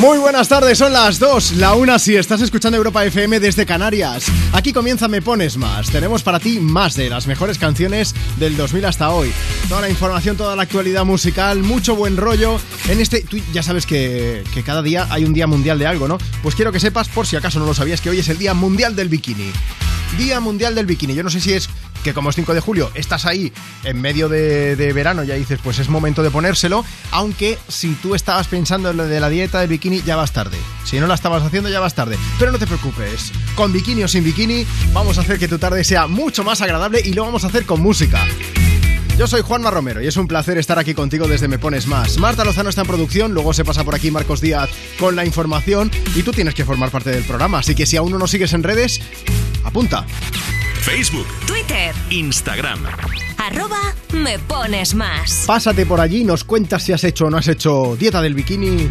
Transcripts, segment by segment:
Muy buenas tardes, son las 2, la una si estás escuchando Europa FM desde Canarias. Aquí comienza Me Pones Más. Tenemos para ti más de las mejores canciones del 2000 hasta hoy. Toda la información, toda la actualidad musical, mucho buen rollo. En este, tú ya sabes que, que cada día hay un día mundial de algo, ¿no? Pues quiero que sepas, por si acaso no lo sabías, que hoy es el Día Mundial del Bikini. Día Mundial del Bikini. Yo no sé si es que como es 5 de julio, estás ahí en medio de, de, verano, ya dices, pues es momento de ponérselo, aunque si tú estabas pensando en lo de la dieta de bikini, ya vas tarde. Si no la estabas haciendo, ya vas tarde. Pero no te preocupes, con bikini o sin bikini, vamos a hacer que tu tarde sea mucho más agradable y lo vamos a hacer con música. Yo soy Juanma Romero y es un placer estar aquí contigo desde Me Pones Más. Marta Lozano está en producción, luego se pasa por aquí Marcos Díaz con la información y tú tienes que formar parte del programa, así que si aún no nos sigues en redes, apunta. Facebook, Twitter, Instagram. Arroba me pones más. Pásate por allí, nos cuentas si has hecho o no has hecho dieta del bikini.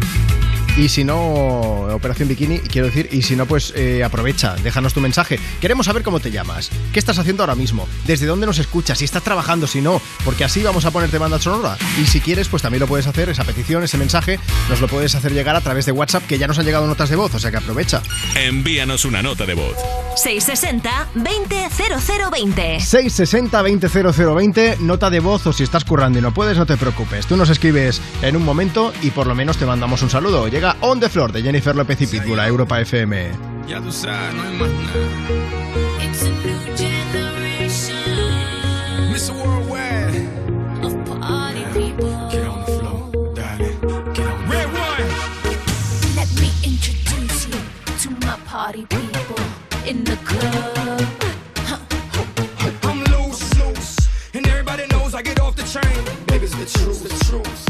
Y si no, Operación Bikini, quiero decir, y si no, pues eh, aprovecha, déjanos tu mensaje. Queremos saber cómo te llamas, qué estás haciendo ahora mismo, desde dónde nos escuchas, si estás trabajando, si no, porque así vamos a ponerte banda sonora. Y si quieres, pues también lo puedes hacer, esa petición, ese mensaje, nos lo puedes hacer llegar a través de WhatsApp, que ya nos han llegado notas de voz, o sea que aprovecha. Envíanos una nota de voz. 660-200020. 660-200020, nota de voz o si estás currando y no puedes, no te preocupes. Tú nos escribes en un momento y por lo menos te mandamos un saludo. Llega On The Floor de Jennifer López y Pitbull a Europa FM. Ya tú sabes, no hay más nada. It's a new generation Mr. Worldwide. of party people. Get on the floor, dale. Get on the Red one. Let me introduce you to my party people in the club. I'm loose, loose. And everybody knows I get off the train. Baby's the truth, the truth.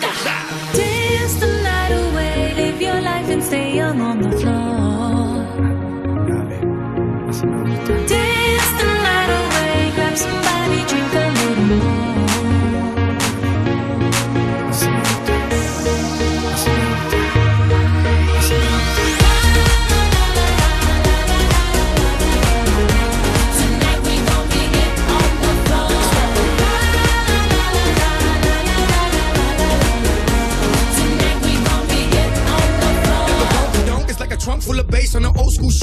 to Africa.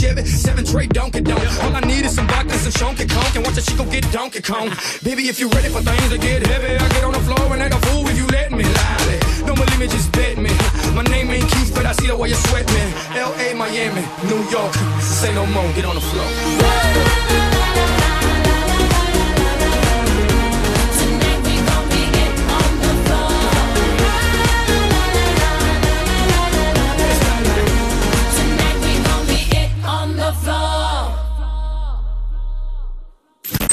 Chevy. Seven tray Donkey Donk. All I need is some vodka, some Shonky Conk, and watch a chico get Donkey Kong. Baby, if you ready for things to get heavy, I get on the floor and act a fool if you let me. Lie. Don't believe me, just bet me. My name ain't Keith, but I see the way you sweat me. L.A., Miami, New York. Say no more, get on the floor.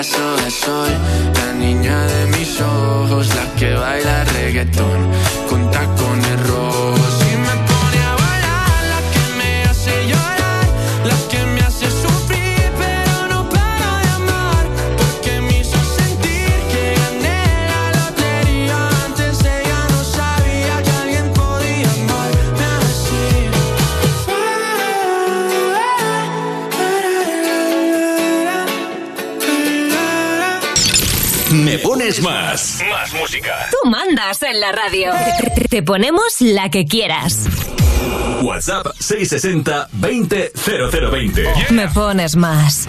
Pedazo de la niña de mis ojos, la que baila reggaetón con tacones rojos. Pones más. Más música. Tú mandas en la radio. Te ponemos la que quieras. WhatsApp 660 20 0020. Me pones más.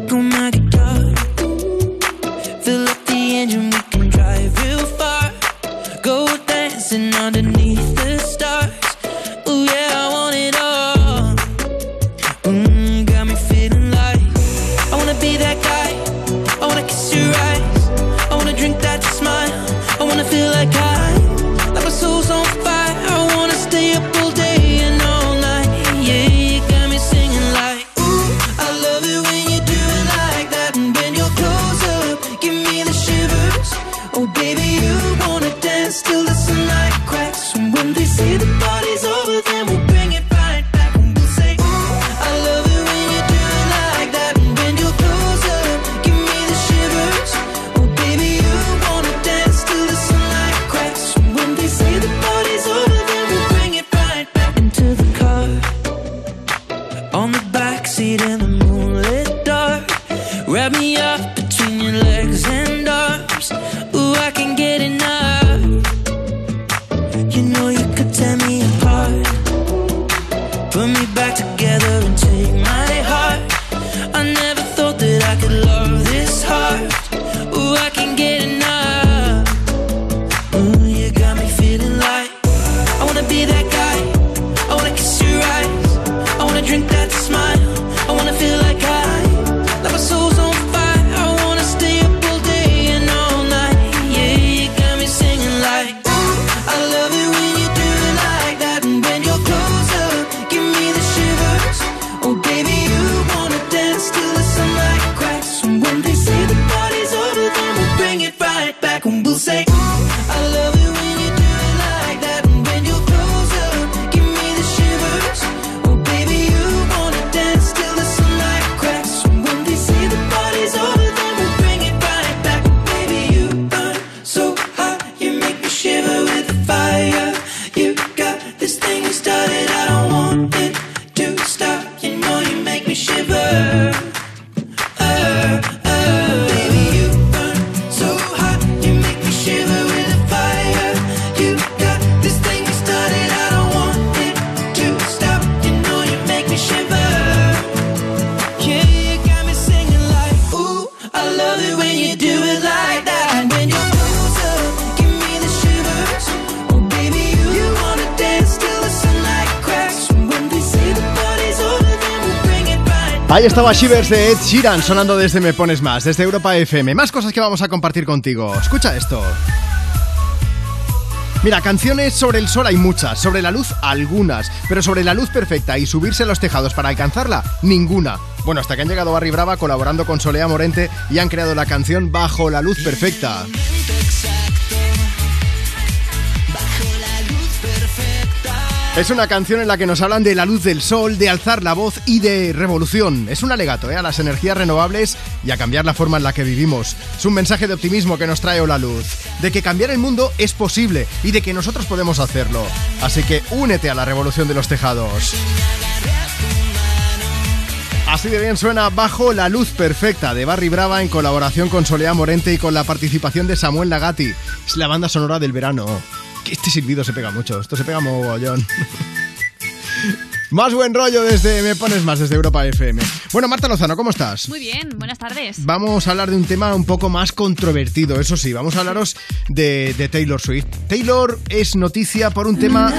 Ahí estaba Shivers de Ed Sheeran sonando desde Me Pones Más, desde Europa FM. Más cosas que vamos a compartir contigo. Escucha esto. Mira, canciones sobre el sol hay muchas, sobre la luz algunas, pero sobre la luz perfecta y subirse a los tejados para alcanzarla, ninguna. Bueno, hasta que han llegado Barry Brava colaborando con Solea Morente y han creado la canción Bajo la luz perfecta. Es una canción en la que nos hablan de la luz del sol, de alzar la voz y de revolución. Es un alegato ¿eh? a las energías renovables y a cambiar la forma en la que vivimos. Es un mensaje de optimismo que nos trae Hola Luz, de que cambiar el mundo es posible y de que nosotros podemos hacerlo. Así que únete a la revolución de los tejados. Así de bien suena Bajo la Luz Perfecta de Barry Brava en colaboración con Solea Morente y con la participación de Samuel Lagati. Es la banda sonora del verano. Que Este silbido se pega mucho, esto se pega mogollón. Más buen rollo desde Me Pones Más, desde Europa FM. Bueno, Marta Lozano, ¿cómo estás? Muy bien, buenas tardes. Vamos a hablar de un tema un poco más controvertido, eso sí, vamos a hablaros de, de Taylor Swift. Taylor es noticia por un tema...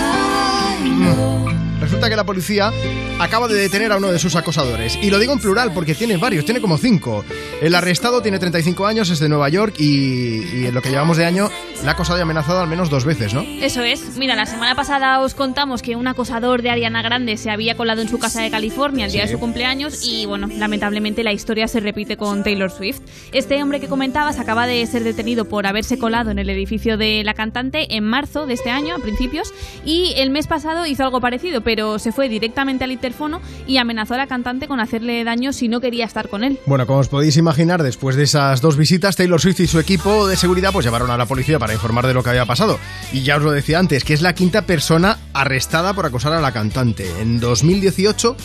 Resulta que la policía acaba de detener a uno de sus acosadores. Y lo digo en plural porque tiene varios, tiene como cinco. El arrestado tiene 35 años, es de Nueva York y, y en lo que llevamos de año le ha acosado y amenazado al menos dos veces, ¿no? Eso es. Mira, la semana pasada os contamos que un acosador de Ariana Grande se había colado en su casa de California el día Sí. de su cumpleaños y, bueno, lamentablemente la historia se repite con Taylor Swift. Este hombre que comentabas acaba de ser detenido por haberse colado en el edificio de la cantante en marzo de este año, a principios, y el mes pasado hizo algo parecido, pero se fue directamente al interfono y amenazó a la cantante con hacerle daño si no quería estar con él. Bueno, como os podéis imaginar, después de esas dos visitas, Taylor Swift y su equipo de seguridad pues llamaron a la policía para informar de lo que había pasado. Y ya os lo decía antes, que es la quinta persona arrestada por acosar a la cantante. En 2018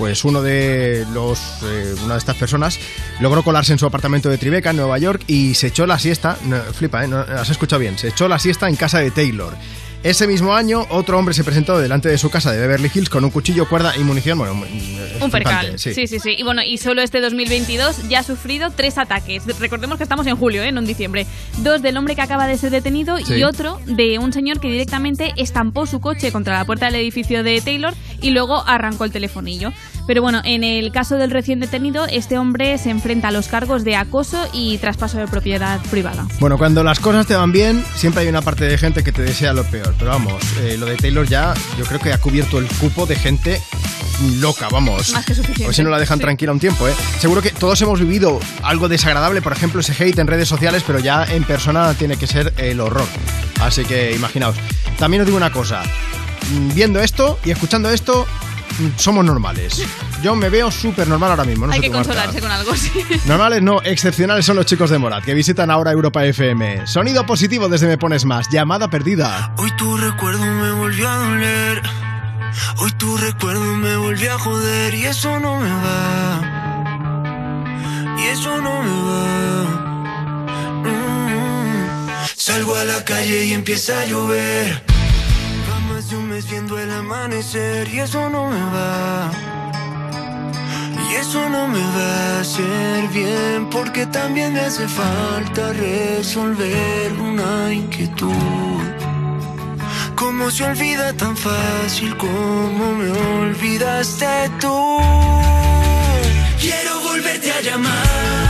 pues uno de los eh, una de estas personas logró colarse en su apartamento de Tribeca en Nueva York y se echó la siesta no, flipa ¿eh? no, has escuchado bien se echó la siesta en casa de Taylor ese mismo año, otro hombre se presentó delante de su casa de Beverly Hills con un cuchillo, cuerda y munición. Bueno, Un percal. sí. Sí. sí, sí, Y bueno, y solo este 2022 ya ha sufrido tres ataques. Recordemos que estamos en julio, ¿eh? no en diciembre. Dos del hombre que acaba de ser detenido Sí. y otro de un señor que directamente estampó su coche contra la puerta del edificio de Taylor y luego arrancó el telefonillo. Pero bueno, en el caso del recién detenido, este hombre se enfrenta a los cargos de acoso y traspaso de propiedad privada. Bueno, cuando las cosas te van bien, siempre hay una parte de gente que te desea lo peor. Pero vamos, eh, lo de Taylor ya yo creo que ha cubierto el cupo de gente loca, vamos. Más que suficiente. Pues si no la dejan Sí. tranquila un tiempo, ¿eh? Seguro que todos hemos vivido algo desagradable, por ejemplo, ese hate en redes sociales, pero ya en persona tiene que ser el horror. Así que imaginaos. También os digo una cosa. Mm, Viendo esto y escuchando esto, somos normales. Yo me veo súper normal ahora mismo. No Hay sé que consolarse con algo, sí. Normales no, excepcionales son los chicos de Morat, que visitan ahora Europa FM. Sonido positivo desde Me Pones Más, llamada perdida. Hoy tu recuerdo me volvió a doler. Hoy tu recuerdo me volvió a joder y eso no me va. Y eso no me va. Mm. Salgo a la calle y empieza a llover. Más de un mes viendo el amanecer y eso no me va. Y eso no me va a hacer bien porque también me hace falta resolver una inquietud. ¿Cómo se olvida tan fácil como me olvidaste tú? Quiero volverte a llamar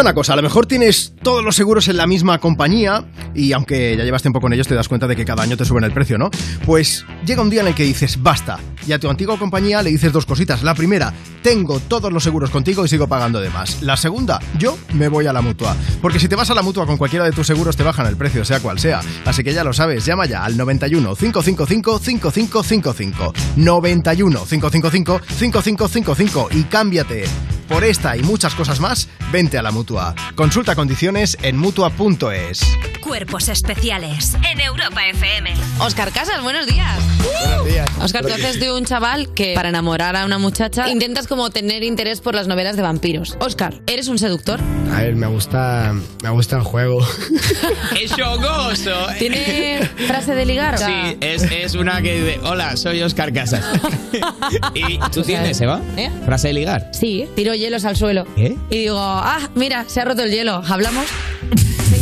Una cosa, a lo mejor tienes todos los seguros en la misma compañía y aunque ya llevas tiempo con ellos te das cuenta de que cada año te suben el precio, ¿no? Pues llega un día en el que dices, basta, y a tu antigua compañía le dices dos cositas. La primera, tengo todos los seguros contigo y sigo pagando de más. La segunda, yo me voy a la mutua. Porque si te vas a la mutua con cualquiera de tus seguros te bajan el precio, sea cual sea. Así que ya lo sabes, llama ya al 91 555 5555. 91 555 5555 y cámbiate. Por esta y muchas cosas más, vente a la mutua. Consulta condiciones en mutua.es. Cuerpos especiales en Europa FM. Oscar Casas, buenos días. Buenos días. Oscar, tú haces de un chaval que para enamorar a una muchacha intentas como tener interés por las novelas de vampiros. Oscar, ¿eres un seductor? A ver, me gusta, me gusta el juego. Es chocoso. ¿Tiene frase de ligar? Sí, es, es una que dice, hola, soy Oscar Casas. ¿Y tú tienes, Eva? ¿Eh? ¿Frase de ligar? Sí, tiro hielos al suelo. ¿Eh? Y digo, ah, mira, se ha roto el hielo. ¿Hablamos?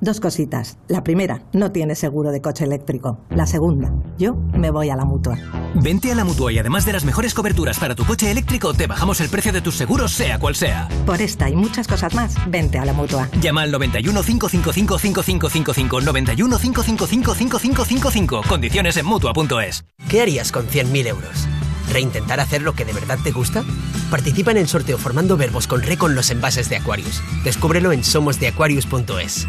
Dos cositas. La primera, no tienes seguro de coche eléctrico. La segunda, yo me voy a la mutua. Vente a la mutua y además de las mejores coberturas para tu coche eléctrico, te bajamos el precio de tus seguros, sea cual sea. Por esta y muchas cosas más, vente a la mutua. Llama al 91 555 5555 91 555 5555. Condiciones en mutua.es. ¿Qué harías con 100.000 euros? ¿Reintentar hacer lo que de verdad te gusta? Participa en el sorteo formando verbos con re con los envases de Aquarius. Descúbrelo en somosdeaquarius.es.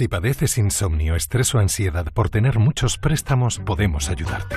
Si padeces insomnio, estrés o ansiedad por tener muchos préstamos, podemos ayudarte.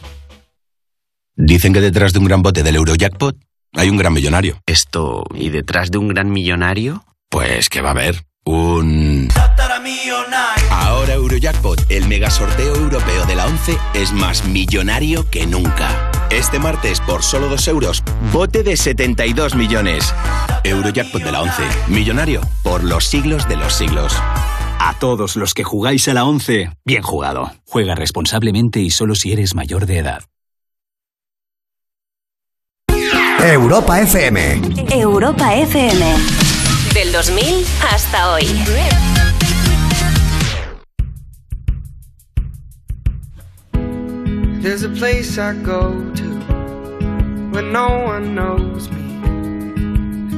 Dicen que detrás de un gran bote del Eurojackpot hay un gran millonario. Esto, ¿y detrás de un gran millonario? Pues que va a haber un... Ahora Eurojackpot, el mega sorteo europeo de la 11, es más millonario que nunca. Este martes, por solo 2 euros, bote de 72 millones. Eurojackpot de la 11, millonario por los siglos de los siglos. A todos los que jugáis a la 11, bien jugado. Juega responsablemente y solo si eres mayor de edad. Europa FM. Europa FM. Del 2000 hasta hoy. There's a place I go to when no one knows me.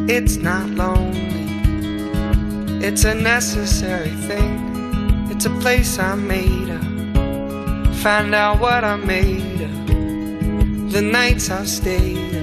It's not lonely, it's a necessary thing. It's a place I made up. Find out what I made of. The nights I've stayed up.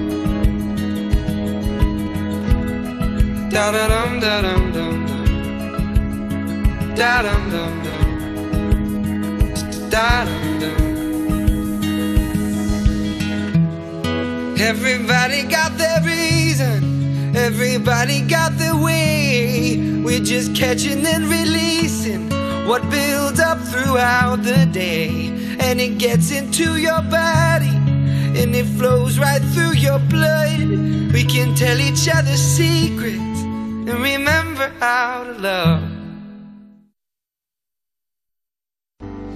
Da da dum da dum dum. Da dum dum dum. Da dum dum. Everybody got their reason. Everybody got their way. We're just catching and releasing what builds up throughout the day. And it gets into your body and it flows right through your blood. We can tell each other secrets and remember how to love.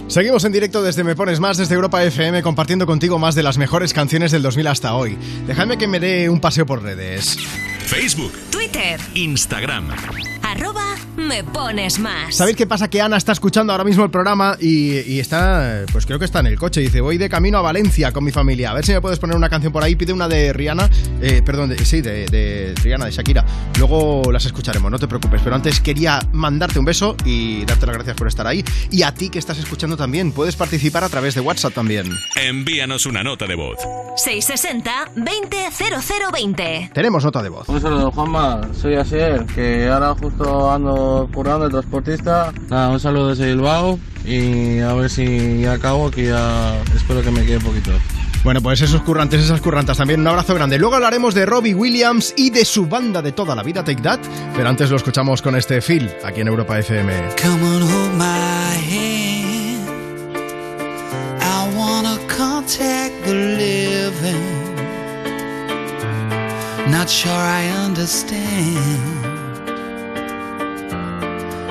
Seguimos en directo desde Me Pones Más, desde Europa FM, compartiendo contigo más de las mejores canciones del 2000 hasta hoy. Dejadme que me dé un paseo por redes. Facebook, Twitter, Instagram. Arroba me pones más. ¿Sabéis qué pasa? Que Ana está escuchando ahora mismo el programa y, y está, pues creo que está en el coche. Dice, voy de camino a Valencia con mi familia. A ver si me puedes poner una canción por ahí. Pide una de Rihanna, eh, perdón, de- sí, de, de Rihanna, de Shakira. Luego las escucharemos, no te preocupes. Pero antes quería mandarte un beso y darte las gracias por estar ahí. Y a ti que estás escuchando también, puedes participar a través de WhatsApp también. Envíanos una nota de voz. 660 20 0020. Tenemos nota de voz. Un saludo, Juanma. Soy Asier, que ahora justo ando currando de transportista. Nada, un saludo desde Bilbao y a ver si ya acabo, que ya espero que me quede poquito. Bueno, pues esos currantes, esas currantas también, un abrazo grande. Luego hablaremos de Robbie Williams y de su banda de toda la vida, Take That. Pero antes lo escuchamos con este Phil, aquí en Europa FM. Come on, hold my hand. I wanna contact the living. Not sure I understand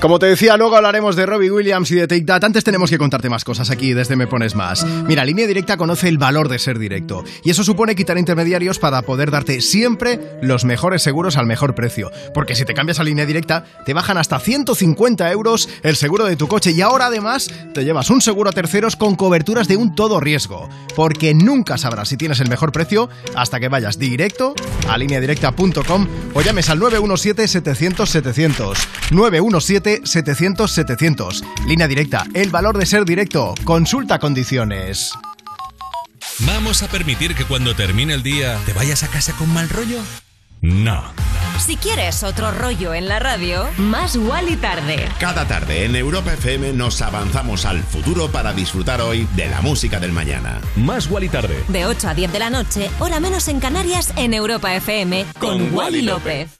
Como te decía, luego hablaremos de Robbie Williams y de Take That. Antes tenemos que contarte más cosas aquí desde Me Pones Más. Mira, Línea Directa conoce el valor de ser directo. Y eso supone quitar intermediarios para poder darte siempre los mejores seguros al mejor precio. Porque si te cambias a Línea Directa, te bajan hasta 150 euros el seguro de tu coche. Y ahora además te llevas un seguro a terceros con coberturas de un todo riesgo. Porque nunca sabrás si tienes el mejor precio hasta que vayas directo a lineadirecta.com o llames al 917-700-700. 917-700-700. Línea directa, el valor de ser directo. Consulta condiciones. ¿Vamos a permitir que cuando termine el día te vayas a casa con mal rollo? No. Si quieres otro rollo en la radio, más y tarde. Cada tarde en Europa FM nos avanzamos al futuro para disfrutar hoy de la música del mañana. Más y tarde. De 8 a 10 de la noche, hora menos en Canarias, en Europa FM, con, Con Wally Wally López.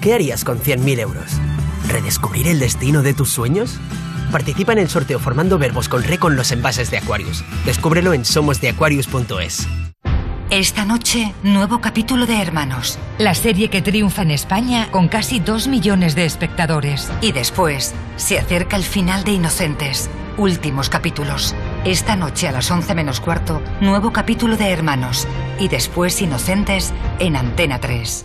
¿Qué harías con 100.000 euros? ¿Redescubrir el destino de tus sueños? Participa en el sorteo formando verbos con re con los envases de Aquarius. Descúbrelo en somosdeaquarius.es. Esta noche, nuevo capítulo de Hermanos, la serie que triunfa en España con casi dos millones de espectadores. Y después, se acerca el final de Inocentes, últimos capítulos. Esta noche a las 11 menos cuarto, nuevo capítulo de Hermanos. Y después Inocentes en Antena 3.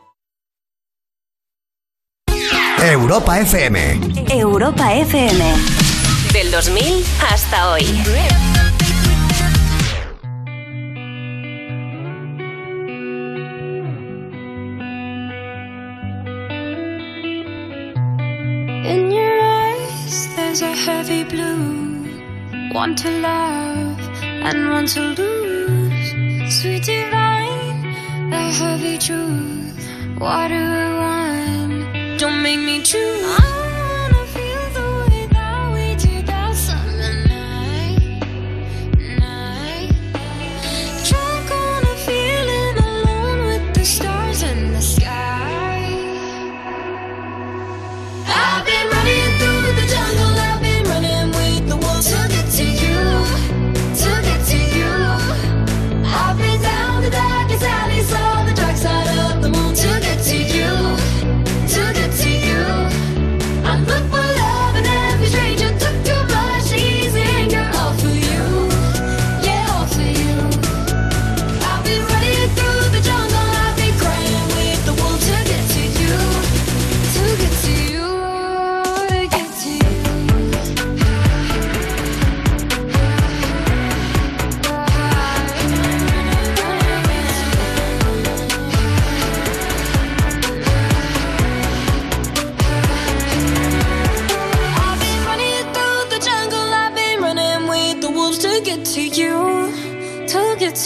Europa FM. Europa FM. Del 2000 hasta hoy. In your eyes, there's a heavy blue. One to love and one to lose. Sweet divine, the heavy truth. What do I want? Don't make me choose.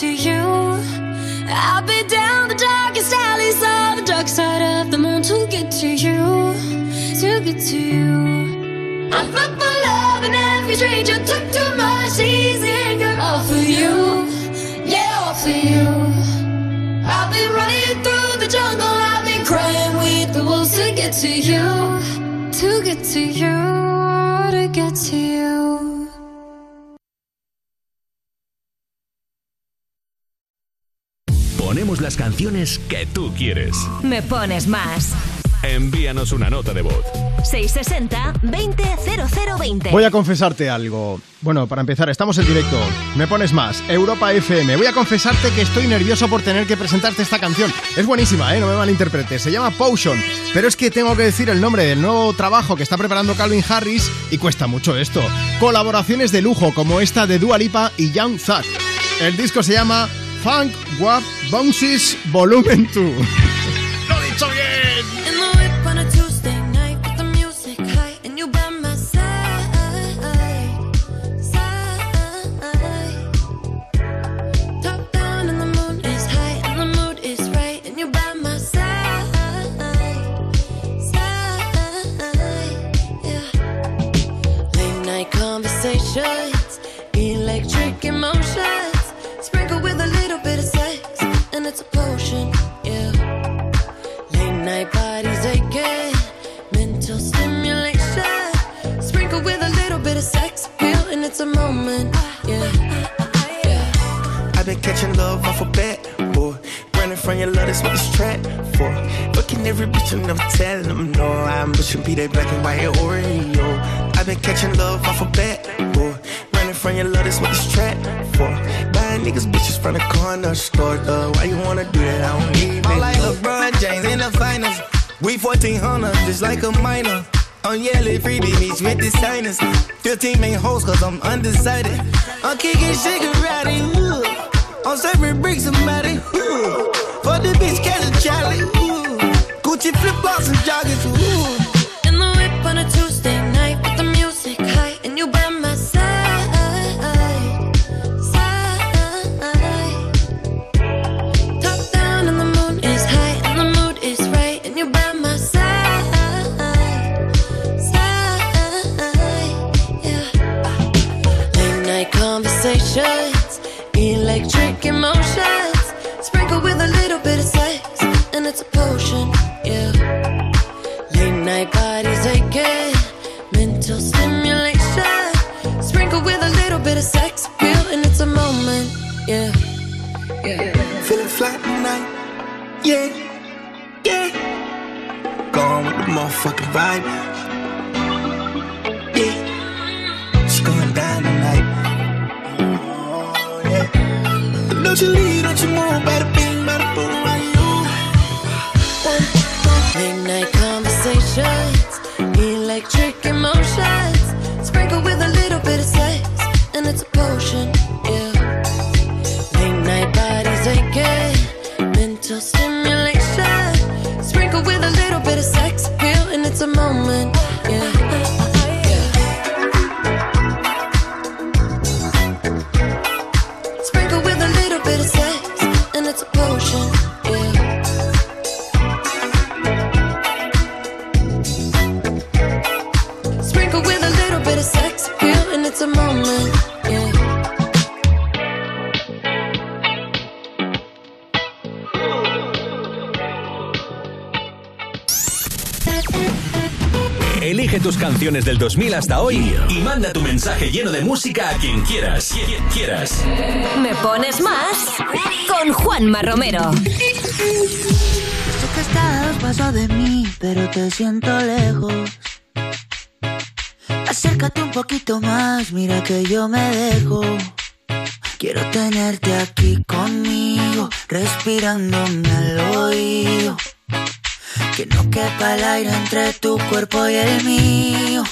To you. I've been down the darkest alleys, saw the dark side of the moon to get to you, to get to you. I fuck my love and every stranger took too much easy anger off of you, yeah, off of you. I've been running through the jungle, I've been crying with the wolves to get to you, to get to you, to get to you. Ponemos las canciones que tú quieres. Me pones más. Envíanos una nota de voz. 660-200020. Voy a confesarte algo. Bueno, para empezar, estamos en directo. Me pones más. Europa FM. Voy a confesarte que estoy nervioso por tener que presentarte esta canción. Es buenísima, ¿eh? No me malinterpretes. Se llama Potion. Pero es que tengo que decir el nombre del nuevo trabajo que está preparando Calvin Harris y cuesta mucho esto. Colaboraciones de lujo como esta de Dua Lipa y Young Thug. El disco se llama Funk Wap Bounces Volumen 2. ¡Lo dicho bien! 1400, like a minor. I'm yelling freebie meets with the signers. 15 main hoes, cause I'm undecided. I'm kicking karate. Ooh. I'm serving bricks somebody. For the bitch, catch a Charlie. Gucci flip flops and joggers. 2000 hasta hoy y manda tu mensaje lleno de música a quien quieras. Quien quieras. Me pones más con Juanma Romero. Sé que estás paso de mí, pero te siento lejos. Acércate un poquito más, mira que yo me dejo. Quiero tenerte aquí conmigo, respirándome al oído. Que no quepa el aire entre tu cuerpo y el mío.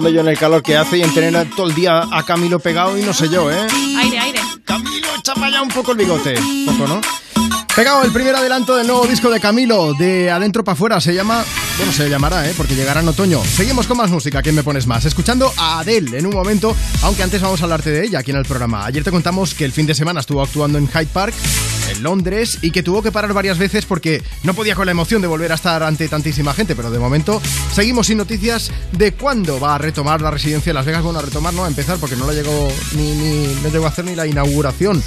Pensando yo en el calor que hace y en tener todo el día a Camilo pegado y no sé yo, ¿eh? Aire, aire. Camilo, echa para allá un poco el bigote. Un poco, ¿no? Pegado el primer adelanto del nuevo disco de Camilo, de adentro para afuera, se llama... Bueno, se llamará, ¿eh? Porque llegará en otoño. Seguimos con más música, ¿quién me pones más? Escuchando a Adele en un momento, aunque antes vamos a hablarte de ella aquí en el programa. Ayer te contamos que el fin de semana estuvo actuando en Hyde Park, Londres, y que tuvo que parar varias veces porque no podía con la emoción de volver a estar ante tantísima gente, pero de momento seguimos sin noticias de cuándo va a retomar la residencia en Las Vegas. Bueno, a retomar, no a empezar, porque no la llegó ni, ni no llegó a hacer ni la inauguración.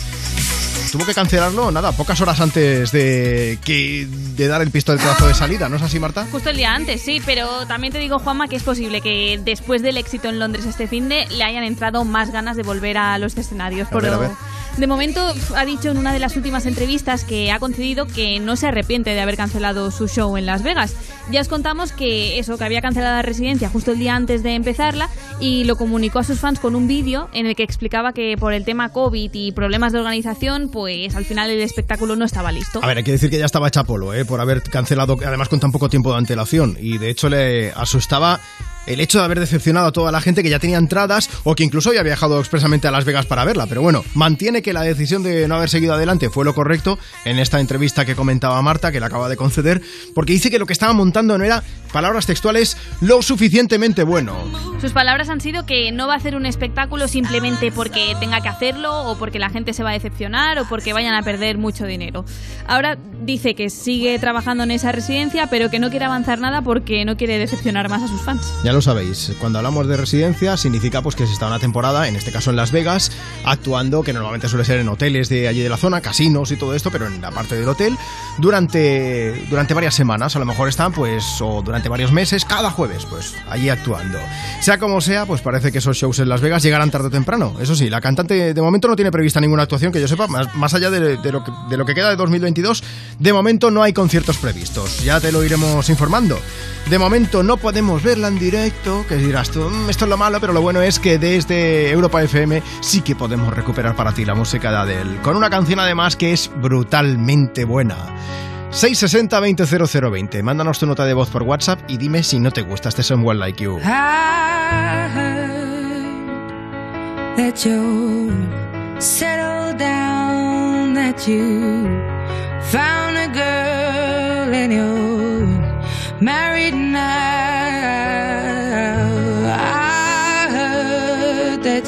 Tuvo que cancelarlo, nada, pocas horas antes de que de dar el pistoletazo de salida, ¿no es así, Marta? Justo el día antes, sí, pero también te digo, Juanma, que es posible que después del éxito en Londres este fin de le hayan entrado más ganas de volver a los escenarios. A ver, a ver. De momento ha dicho en una de las últimas entrevistas que ha concedido que no se arrepiente de haber cancelado su show en Las Vegas. Ya os contamos que eso, que había cancelado la residencia justo el día antes de empezarla y lo comunicó a sus fans con un vídeo en el que explicaba que por el tema COVID y problemas de organización, pues al final el espectáculo no estaba listo. A ver, hay que decir que ya estaba hecha polo, ¿eh? por haber cancelado, además con tan poco tiempo de antelación. Y de hecho le asustaba el hecho de haber decepcionado a toda la gente que ya tenía entradas o que incluso había viajado expresamente a Las Vegas para verla. Pero bueno, mantiene que la decisión de no haber seguido adelante fue lo correcto en esta entrevista que comentaba Marta, que le acaba de conceder, porque dice que lo que estaba montando no era, palabras textuales, lo suficientemente bueno. Sus palabras han sido que no va a hacer un espectáculo simplemente porque tenga que hacerlo o porque la gente se va a decepcionar o porque vayan a perder mucho dinero. Ahora dice que sigue trabajando en esa residencia, pero que no quiere avanzar nada porque no quiere decepcionar más a sus fans. Ya lo sabéis, cuando hablamos de residencia significa pues que se está una temporada, en este caso en Las Vegas, actuando, que normalmente suele ser en hoteles de allí de la zona, casinos y todo esto, pero en la parte del hotel, durante, durante varias semanas, a lo mejor están pues, o durante varios meses, cada jueves, pues allí actuando. Sea como sea, pues parece que esos shows en Las Vegas llegarán tarde o temprano. Eso sí, la cantante de momento no tiene prevista ninguna actuación que yo sepa, más, más allá de, lo que, de lo que queda de 2022, de momento no hay conciertos previstos. Ya te lo iremos informando. De momento no podemos verla en directo, que dirás tú, "Mm, esto es lo malo, pero lo bueno es que desde Europa FM sí que podemos recuperar para ti la música de Adele, con una canción además que es brutalmente buena. 660-200020, mándanos tu nota de voz por WhatsApp y dime si no te gusta este Someone Like You. I heard that you settled down, that you found a girl and you're married now.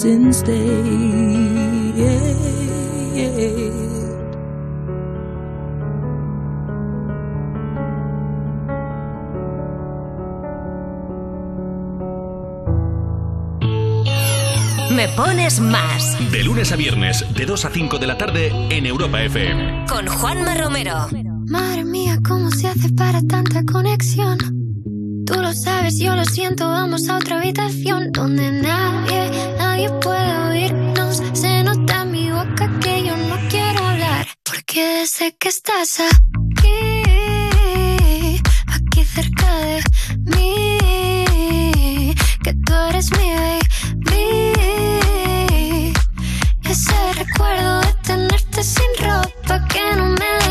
Me pones más. De lunes a viernes, de 2 a 5 de la tarde en Europa FM. Con Juanma Romero. Madre mía, ¿cómo se hace para tanta conexión? Tú lo sabes, yo lo siento, vamos a otra habitación donde nadie nadie puede oírnos. Se nota en mi boca que yo no quiero hablar. Porque sé que estás aquí, aquí cerca de mí. Que tú eres mi baby. Ese recuerdo de tenerte sin ropa que no me da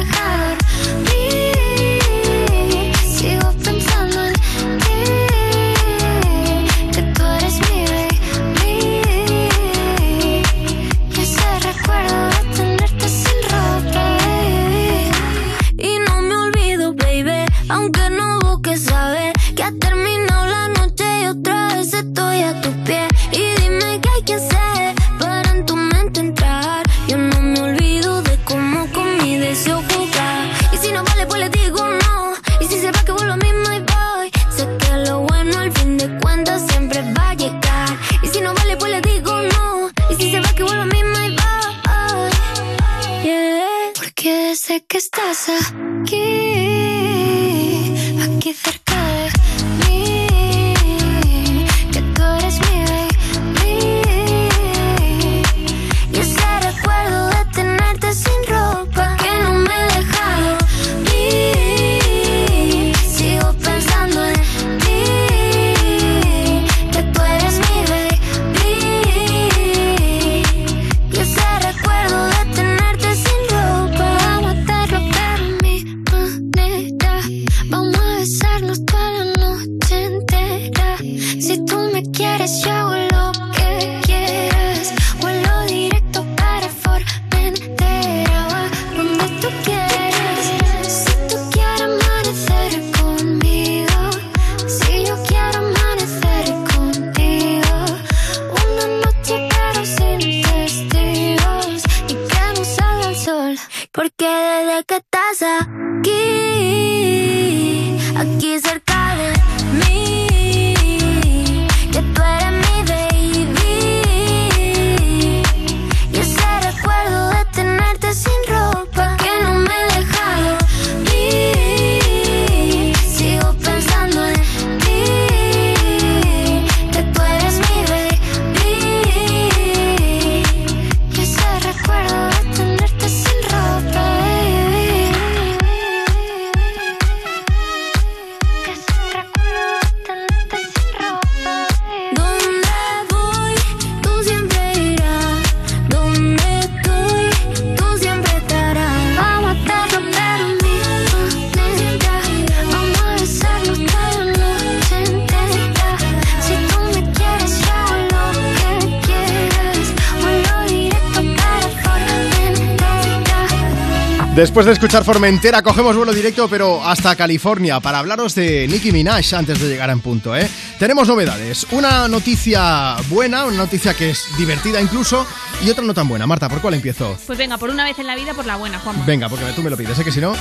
Después de escuchar Formentera, cogemos vuelo directo, pero hasta California, para hablaros de Nicki Minaj antes de llegar en punto. ¿eh? Tenemos novedades. Una noticia buena, una noticia que es divertida incluso, y otra no tan buena. Marta, ¿por cuál empiezo? Pues venga, por una vez en la vida, por la buena, Juan. Venga, porque tú me lo pides, ¿eh? que si no...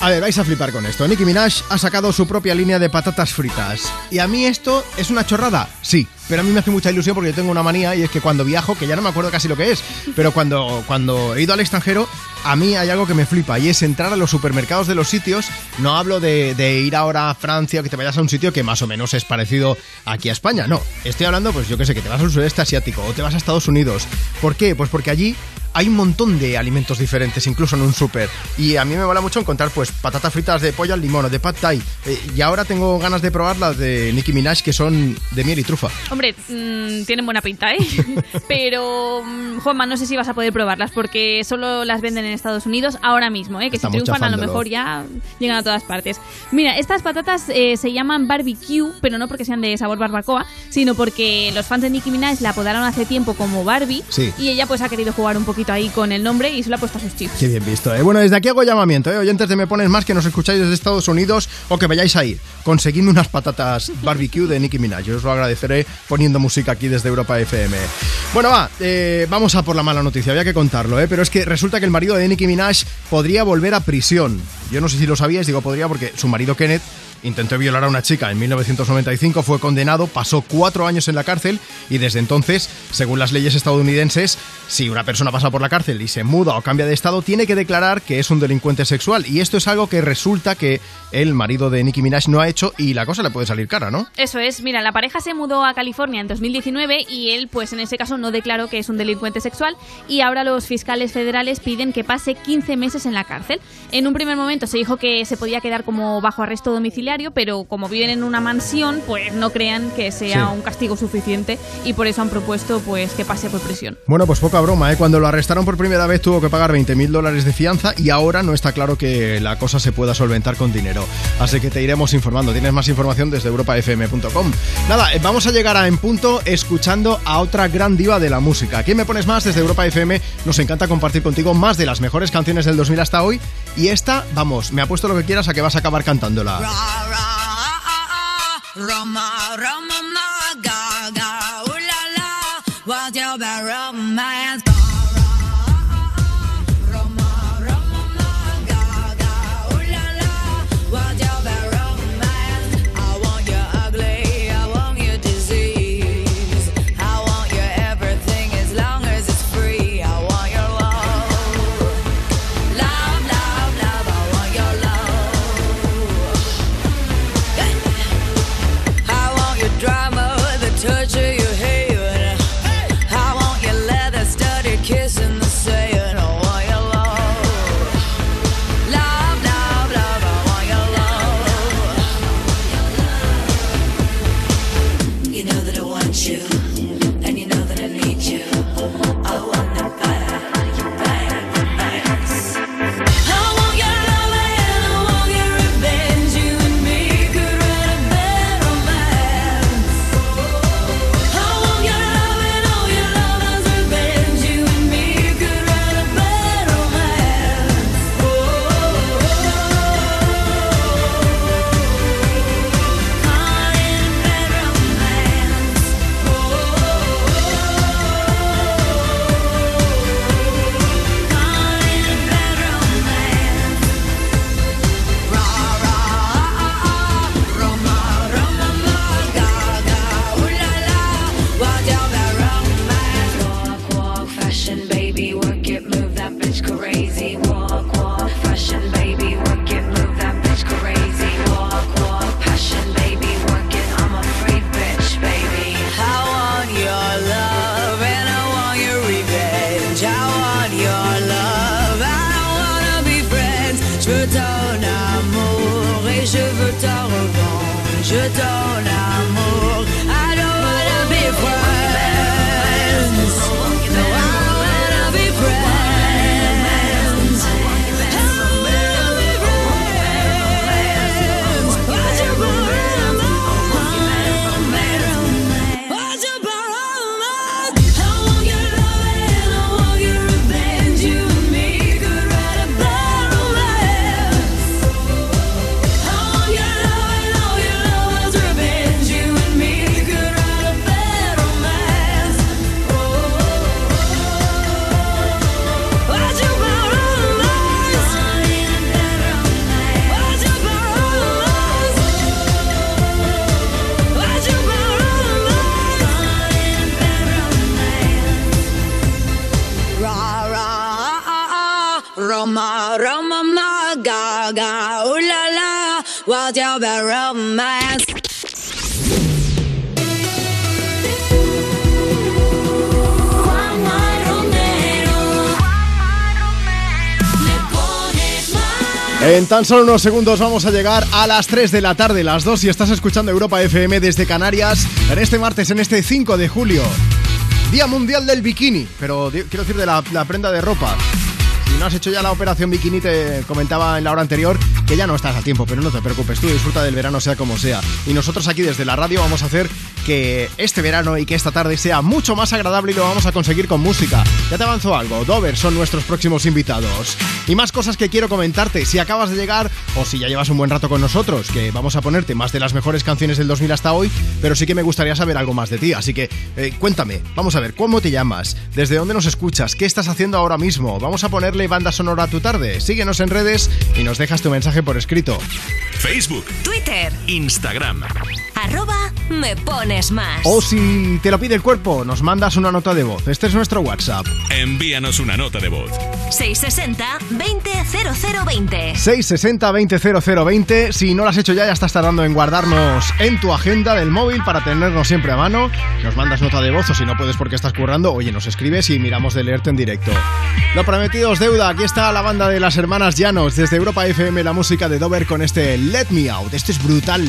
A ver, vais a flipar con esto. Nicki Minaj ha sacado su propia línea de patatas fritas. ¿Y a mí esto es una chorrada? Sí. Pero a mí me hace mucha ilusión porque yo tengo una manía y es que cuando viajo, que ya no me acuerdo casi lo que es, pero cuando, cuando he ido al extranjero, a mí hay algo que me flipa y es entrar a los supermercados de los sitios. No hablo de, ir ahora a Francia o que te vayas a un sitio que más o menos es parecido aquí a España. No, estoy hablando, pues yo que sé, que te vas al sudeste asiático o te vas a Estados Unidos. ¿Por qué? Pues porque allí hay un montón de alimentos diferentes, incluso en un súper. Y a mí me mola mucho encontrar, pues, patatas fritas de pollo al limón o de pad thai. Eh, y ahora tengo ganas de probar las de Nicki Minaj, que son de miel y trufa. Hombre, mm, tienen buena pinta, ¿eh? Pero, mm, Juanma, no sé si vas a poder probarlas porque solo las venden en Estados Unidos ahora mismo, ¿eh? Que Estamos si triunfan a lo mejor ya llegan a todas partes. Mira, estas patatas eh, se llaman barbecue, pero no porque sean de sabor barbacoa, sino porque los fans de Nicki Minaj la apodaron hace tiempo como Barbie Sí. y ella pues ha querido jugar un poquito ahí con el nombre y se lo ha puesto a sus chips. Qué bien visto, ¿eh? Bueno, desde aquí hago llamamiento, ¿eh? Oyentes de Me Pones Más que nos escucháis desde Estados Unidos o que vayáis a ir. Unas patatas barbecue de Nicki Minaj. Yo os lo agradeceré poniendo música aquí desde Europa FM. Bueno, va, eh, vamos a por la mala noticia, había que contarlo, ¿eh? Pero es que resulta que el marido de Nicki Minaj podría volver a prisión. Yo no sé si lo sabíais, digo podría porque su marido Kenneth intentó violar a una chica en 1995, fue condenado, pasó cuatro años en la cárcel y desde entonces, según las leyes estadounidenses, si una persona pasa por la cárcel y se muda o cambia de estado, tiene que declarar que es un delincuente sexual. Y esto es algo que resulta que el marido de Nicki Minaj no ha hecho y la cosa le puede salir cara, ¿no? Eso es, mira, la pareja se mudó a California en 2019 y él, pues en ese caso, no declaró que es un delincuente sexual y ahora los fiscales federales piden que pase 15 meses en la cárcel. En un primer momento se dijo que se podía quedar como bajo arresto domiciliario, pero como viven en una mansión, pues no crean que sea Sí. un castigo suficiente y por eso han propuesto pues que pase por prisión. Bueno, pues poca broma, ¿eh? Cuando lo arrestaron por primera vez tuvo que pagar 20.000 dólares de fianza y ahora no está claro que la cosa se pueda solventar con dinero. Así que te iremos informando. Tienes más información desde europafm.com. Nada, eh, vamos a llegar a En Punto escuchando a otra gran diva de la música. Aquí me pones más desde Europa FM. Nos encanta compartir contigo más de las mejores canciones del 2000 hasta hoy. Y esta, vamos, me apuesto lo que quieras a que vas a acabar cantándola. Rama God. En tan solo unos segundos vamos a llegar a las 3 de la tarde, las 2 si estás escuchando Europa FM desde Canarias en este martes, en este 5 de julio. Día Mundial del Bikini, pero quiero decir de la, la prenda de ropa. Si no has hecho ya la operación bikini, te comentaba en la hora anterior que ya no estás a tiempo, pero no te preocupes, tú disfruta del verano sea como sea. Y nosotros aquí desde la radio vamos a hacer que este verano y que esta tarde sea mucho más agradable y lo vamos a conseguir con música. Ya te avanzo algo, Dover son nuestros próximos invitados. Y más cosas que quiero comentarte, si acabas de llegar o si ya llevas un buen rato con nosotros, que vamos a ponerte más de las mejores canciones del 2000 hasta hoy, pero sí que me gustaría saber algo más de ti, así que eh, cuéntame, vamos a ver, ¿cómo te llamas? ¿Desde dónde nos escuchas? ¿Qué estás haciendo ahora mismo? Vamos a ponerle banda sonora a tu tarde. Síguenos en redes y nos dejas tu mensaje por escrito. Facebook, Twitter, Instagram. Arroba me pones más. O si te lo pide el cuerpo, nos mandas una nota de voz. Este es nuestro WhatsApp. Envíanos una nota de voz. 660 200020. 660 200020 Si no lo has hecho ya, ya estás tardando en guardarnos en tu agenda del móvil para tenernos siempre a mano. Nos mandas nota de voz o si no puedes porque estás currando, oye, nos escribes y miramos de leerte en directo. Lo prometido es deuda. Aquí está la banda de las hermanas Llanos desde Europa FM, la música de Dover con este Let Me Out. Esto es brutal.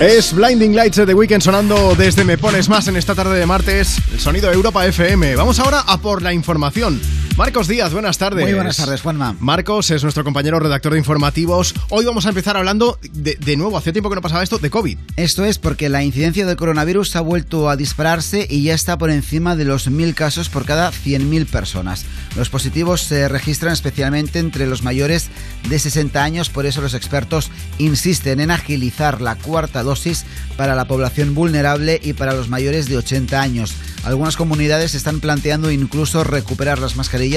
Es Blinding Lights de The Weeknd sonando desde Me Pones Más en esta tarde de martes, el sonido de Europa FM. Vamos ahora a por la información. Marcos Díaz, buenas tardes. Muy buenas tardes, Juanma. Marcos es nuestro compañero redactor de informativos. Hoy vamos a empezar hablando de, de nuevo, hace tiempo que no pasaba esto, de COVID. Esto es porque la incidencia del coronavirus ha vuelto a dispararse y ya está por encima de los 1.000 casos por cada 100.000 personas. Los positivos se registran especialmente entre los mayores de 60 años, por eso los expertos insisten en agilizar la cuarta dosis para la población vulnerable y para los mayores de 80 años. Algunas comunidades están planteando incluso recuperar las mascarillas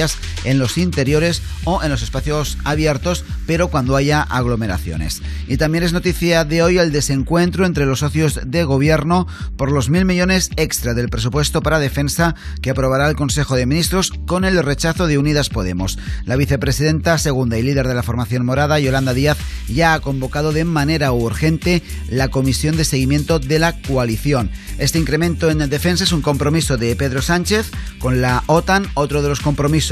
en los interiores o en los espacios abiertos, pero cuando haya aglomeraciones. Y también es noticia de hoy el desencuentro entre los socios de gobierno por los mil millones extra del presupuesto para defensa que aprobará el Consejo de Ministros con el rechazo de Unidas Podemos. La vicepresidenta segunda y líder de la formación morada, Yolanda Díaz, ya ha convocado de manera urgente la comisión de seguimiento de la coalición. Este incremento en defensa es un compromiso de Pedro Sánchez con la OTAN. Otro de los compromisos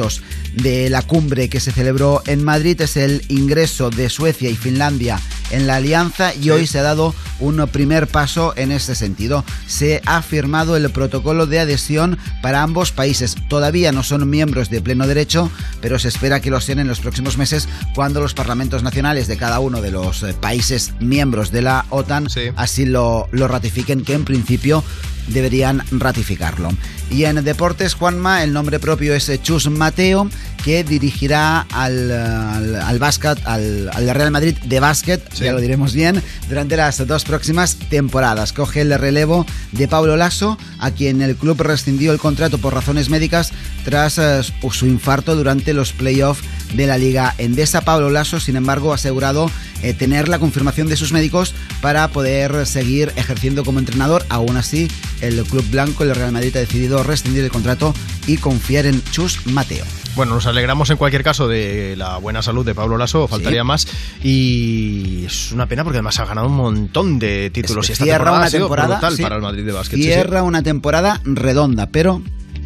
de la cumbre que se celebró en Madrid es el ingreso de Suecia y Finlandia en la alianza y hoy se ha dado un primer paso en este sentido. Se ha firmado el protocolo de adhesión para ambos países. Todavía no son miembros de pleno derecho, pero se espera que lo sean en los próximos meses cuando los parlamentos nacionales de cada uno de los eh, países miembros de la OTAN así lo, lo ratifiquen, que en principio deberían ratificarlo. Y en deportes, Juanma, el nombre propio es Chus Mateo, que dirigirá al, al, al básquet, al, al Real Madrid de básquet, ya lo diremos bien, durante las dos próximas temporadas. Coge el relevo de Pablo Lasso, a quien el club rescindió el contrato por razones médicas tras eh, su infarto durante los playoffs de la Liga Endesa. Pablo Lasso, sin embargo, ha asegurado eh, tener la confirmación de sus médicos para poder seguir ejerciendo como entrenador. Aún así, el club blanco, el Real Madrid, ha decidido rescindir el contrato y confiar en Chus Mateo. Bueno, nos alegramos en cualquier caso de la buena salud de Pablo Lasso, faltaría Sí. más. Y es una pena porque además ha ganado un montón de títulos. y esta Cierra temporada una ha sido temporada brutal sí. para el Madrid de básquet. sí. Cierra una temporada redonda, pero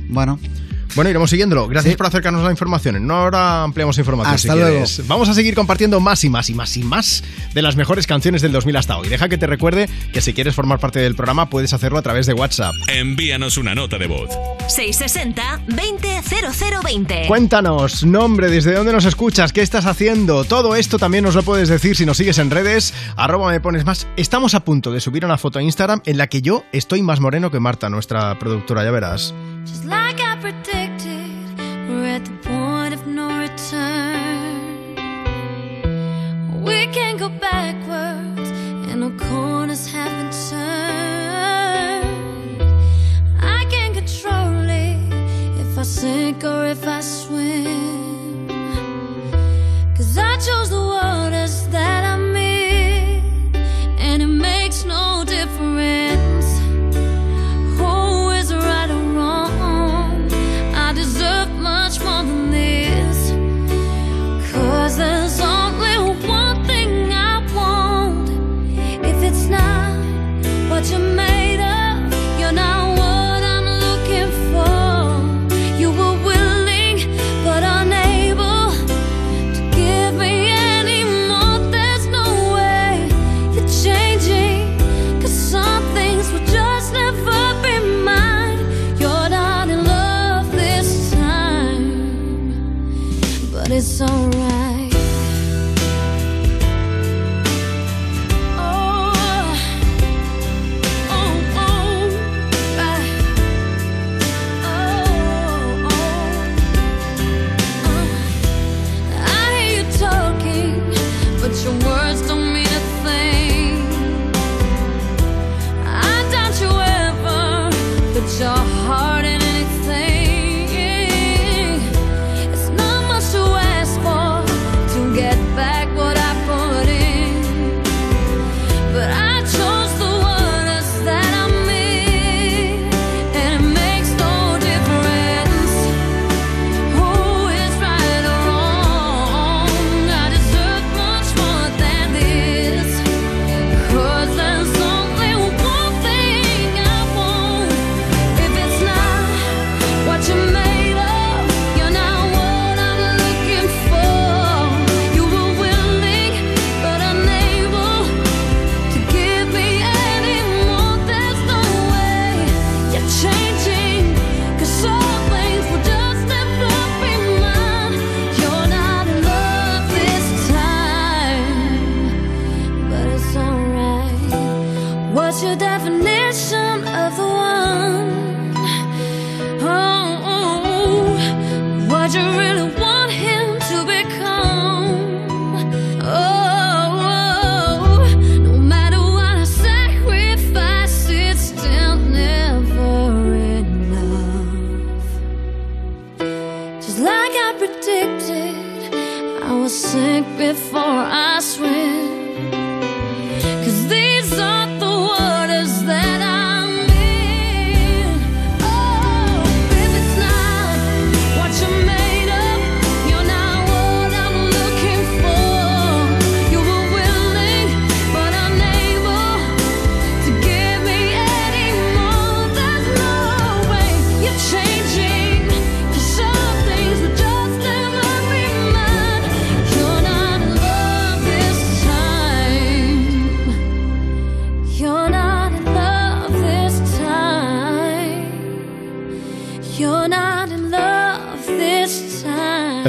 bueno. Bueno, iremos siguiéndolo. Gracias Sí. por acercarnos a la información. En una hora ampliamos información Hasta si luego. quieres. Vamos a seguir compartiendo más y más y más y más de las mejores canciones del 2000 hasta hoy. Deja que te recuerde que si quieres formar parte del programa puedes hacerlo a través de WhatsApp. Envíanos una nota de voz. 660 200020. Cuéntanos, nombre, desde dónde nos escuchas, qué estás haciendo. Todo esto también nos lo puedes decir si nos sigues en redes. Arroba me pones más. Estamos a punto de subir una foto a Instagram en la que yo estoy más moreno que Marta, nuestra productora, ya verás. Just like I We can go backwards, and no corners haven't turned. I can control it if I sink or if I swim.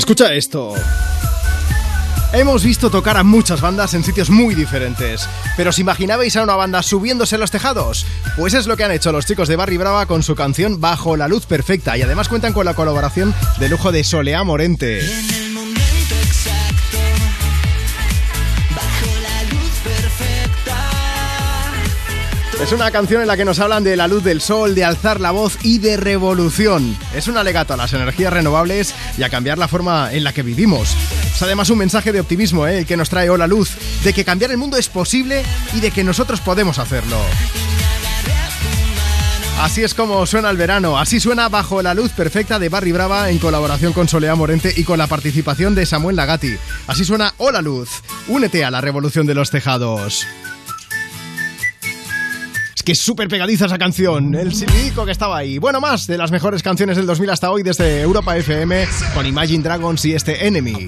Escucha esto. Hemos visto tocar a muchas bandas en sitios muy diferentes, pero ¿os imaginabais a una banda subiéndose los tejados? Pues es lo que han hecho los chicos de Barry Brava con su canción Bajo la Luz Perfecta y además cuentan con la colaboración de lujo de Soleá Morente. Es una canción en la que nos hablan de la luz del sol, de alzar la voz y de revolución. Es un alegato a las energías renovables y a cambiar la forma en la que vivimos. Es además un mensaje de optimismo, ¿eh? el que nos trae Hola Luz, de que cambiar el mundo es posible y de que nosotros podemos hacerlo. Así es como suena el verano, así suena Bajo la Luz Perfecta de Barry Brava en colaboración con Soleá Morente y con la participación de Samuel Lagati. Así suena Hola Luz, únete a la revolución de los tejados. Que súper pegadiza esa canción, el silbidico que estaba ahí. Bueno, más de las mejores canciones del 2000 hasta hoy desde Europa FM con Imagine Dragons y este Enemy.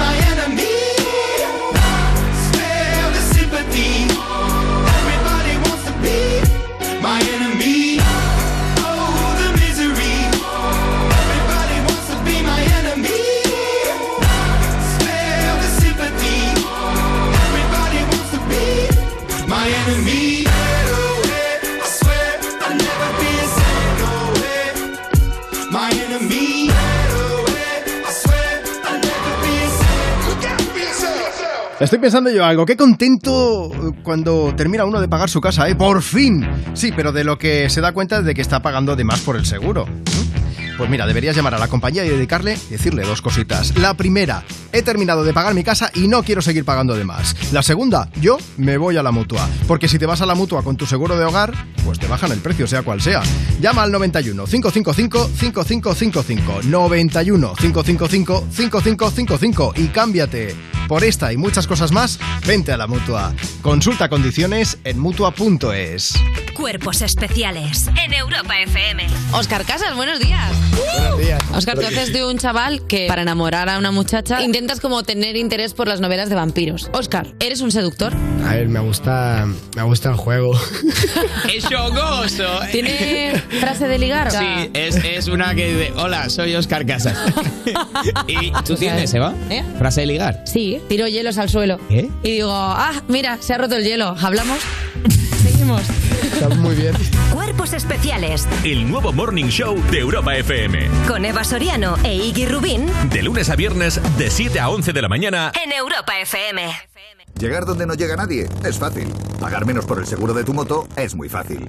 my enemy. Estoy pensando yo algo, qué contento eh, cuando termina uno de pagar su casa, ¿eh? Por fin. Sí, pero de lo que se da cuenta es de que está pagando de más por el seguro. Pues mira, deberías llamar a la compañía y dedicarle, decirle dos cositas. La primera, he terminado de pagar mi casa y no quiero seguir pagando de más. La segunda, yo me voy a la mutua. Porque si te vas a la mutua con tu seguro de hogar, pues te bajan el precio, sea cual sea. Llama al 91 555 5555 91 555 5555 y cámbiate. Por esta y muchas cosas más, vente a la mutua. Consulta condiciones en mutua.es. Cuerpos especiales en Europa FM. Oscar Casas, buenos días. Buenos días. Oscar, tú haces de un chaval que para enamorar a una muchacha intentas como tener interés por las novelas de vampiros. Oscar, ¿eres un seductor? A ver, me gusta, me gusta el juego. ¡Es chogoso! ¿Tiene frase de ligar? Sí, es, es una que dice, hola, soy Oscar Casas. ¿Y tú tienes, Eva? ¿Eh? ¿Frase de ligar? Sí, tiro hielos al suelo. ¿Eh? Y digo, ah, mira, se ha roto el hielo. ¿Hablamos? Muy bien. Cuerpos especiales El nuevo Morning Show de Europa FM. con Eva Soriano e Iggy Rubín De lunes a viernes, de 7 a 11 de la mañana. en Europa FM. Llegar donde no llega nadie es fácil. Pagar menos por el seguro de tu moto es muy fácil.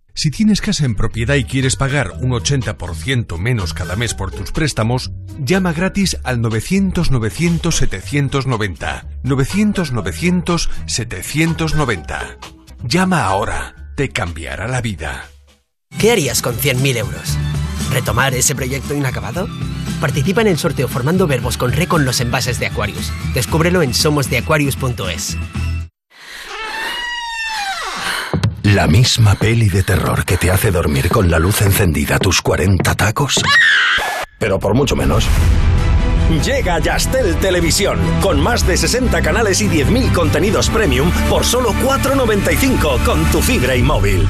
Si tienes casa en propiedad y quieres pagar un 80% menos cada mes por tus préstamos, llama gratis al 900-900-790. 900-900-790. Llama ahora. Te cambiará la vida. ¿Qué harías con 100.000 euros? ¿Retomar ese proyecto inacabado? Participa en el sorteo formando verbos con re con los envases de Aquarius. Descúbrelo en somosdeaquarius.es. La misma peli de terror que te hace dormir con la luz encendida tus 40 tacos. Pero por mucho menos. Llega Yastel Televisión, con más de 60 canales y 10.000 contenidos premium por solo 4,95 con tu fibra y móvil.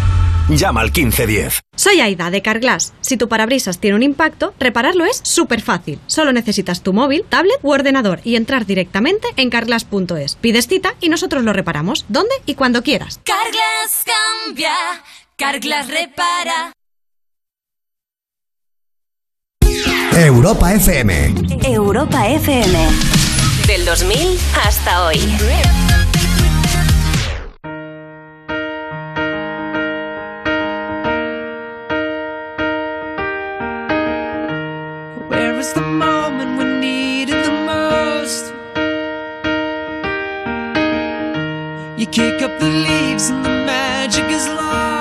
Llama al 1510. Soy Aida de Carglass. Si tu parabrisas tiene un impacto, repararlo es súper fácil. Solo necesitas tu móvil, tablet u ordenador y entrar directamente en carglass.es. Pides cita y nosotros lo reparamos, donde y cuando quieras. Carglass cambia, Carglass repara. Europa FM. Europa FM. Del 2000 hasta hoy. Kick up the leaves and the magic is lost.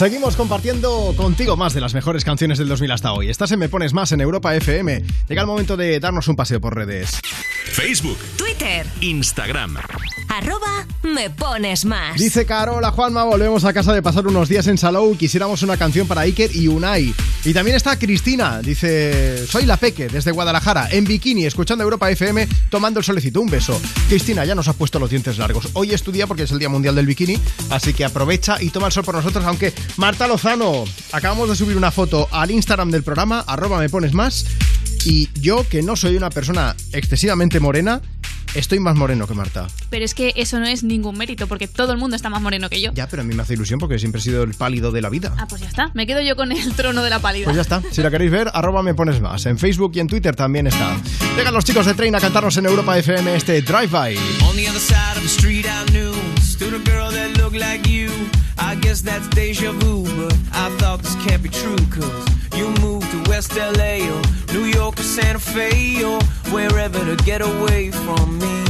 Seguimos compartiendo contigo más de las mejores canciones del 2000 hasta hoy. Estás en Me Pones Más en Europa FM. Llega el momento de darnos un paseo por redes. Facebook, Twitter, Instagram. arroba me pones más. Dice Carola Juanma, volvemos a casa de pasar unos días en Salou. Quisiéramos una canción para Iker y Unai. Y también está Cristina. Dice, soy la Peque, desde Guadalajara, en bikini, escuchando Europa FM, tomando el solecito. Un beso. Cristina, ya nos ha puesto los dientes largos. Hoy es tu día porque es el Día Mundial del Bikini, así que aprovecha y toma el sol por nosotros, aunque Marta Lozano, acabamos de subir una foto al Instagram del programa, arroba me pones más, y yo, que no soy una persona excesivamente morena, estoy más moreno que Marta. Pero es que eso no es ningún mérito, porque todo el mundo está más moreno que yo. Ya, pero a mí me hace ilusión porque siempre he sido el pálido de la vida. Ah, pues ya está. Me quedo yo con el trono de la pálida. Pues ya está. Si la queréis ver, arroba me pones más. En Facebook y en Twitter también está. Llegan los chicos de Train a cantarnos en Europa FM este Drive By. On the other side of the street I knew stood the girl that looked like you. I guess that's deja vu, but I thought this can't be true, cause you moved to West LA or New York or Santa Fe or wherever to get away from me.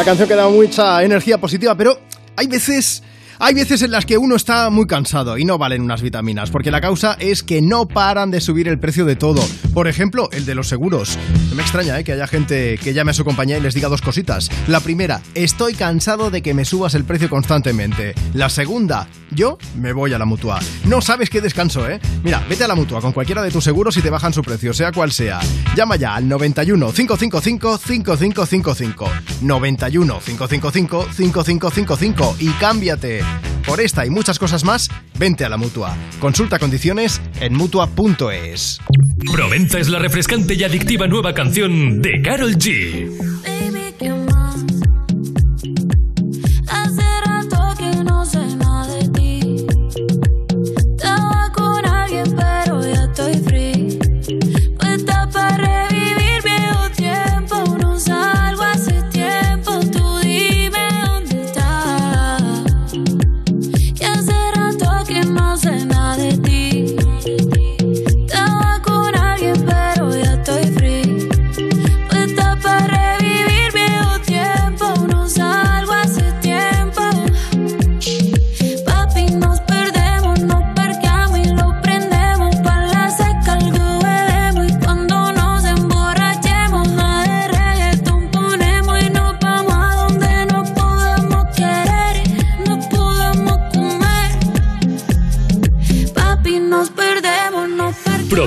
Una canción que da mucha energía positiva, pero hay veces... Hay veces en las que uno está muy cansado y no valen unas vitaminas, porque la causa es que no paran de subir el precio de todo. Por ejemplo, el de los seguros. Me extraña ¿eh? que haya gente que llame a su compañía y les diga dos cositas. La primera, estoy cansado de que me subas el precio constantemente. La segunda, yo me voy a la mutua. No sabes qué descanso, ¿eh? Mira, vete a la mutua con cualquiera de tus seguros y te bajan su precio, sea cual sea. Llama ya al 91 555 5555. 91 555 5555 y cámbiate. Por esta y muchas cosas más, vente a la mutua. Consulta condiciones en mutua.es. Provenza es la refrescante y adictiva nueva canción de Carol G.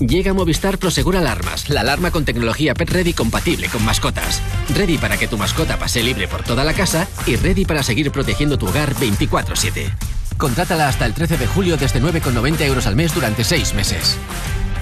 Llega Movistar Prosegur Alarmas, la alarma con tecnología Pet Ready compatible con mascotas. Ready para que tu mascota pase libre por toda la casa y ready para seguir protegiendo tu hogar 24-7. Contrátala hasta el 13 de julio desde 9,90 euros al mes durante 6 meses.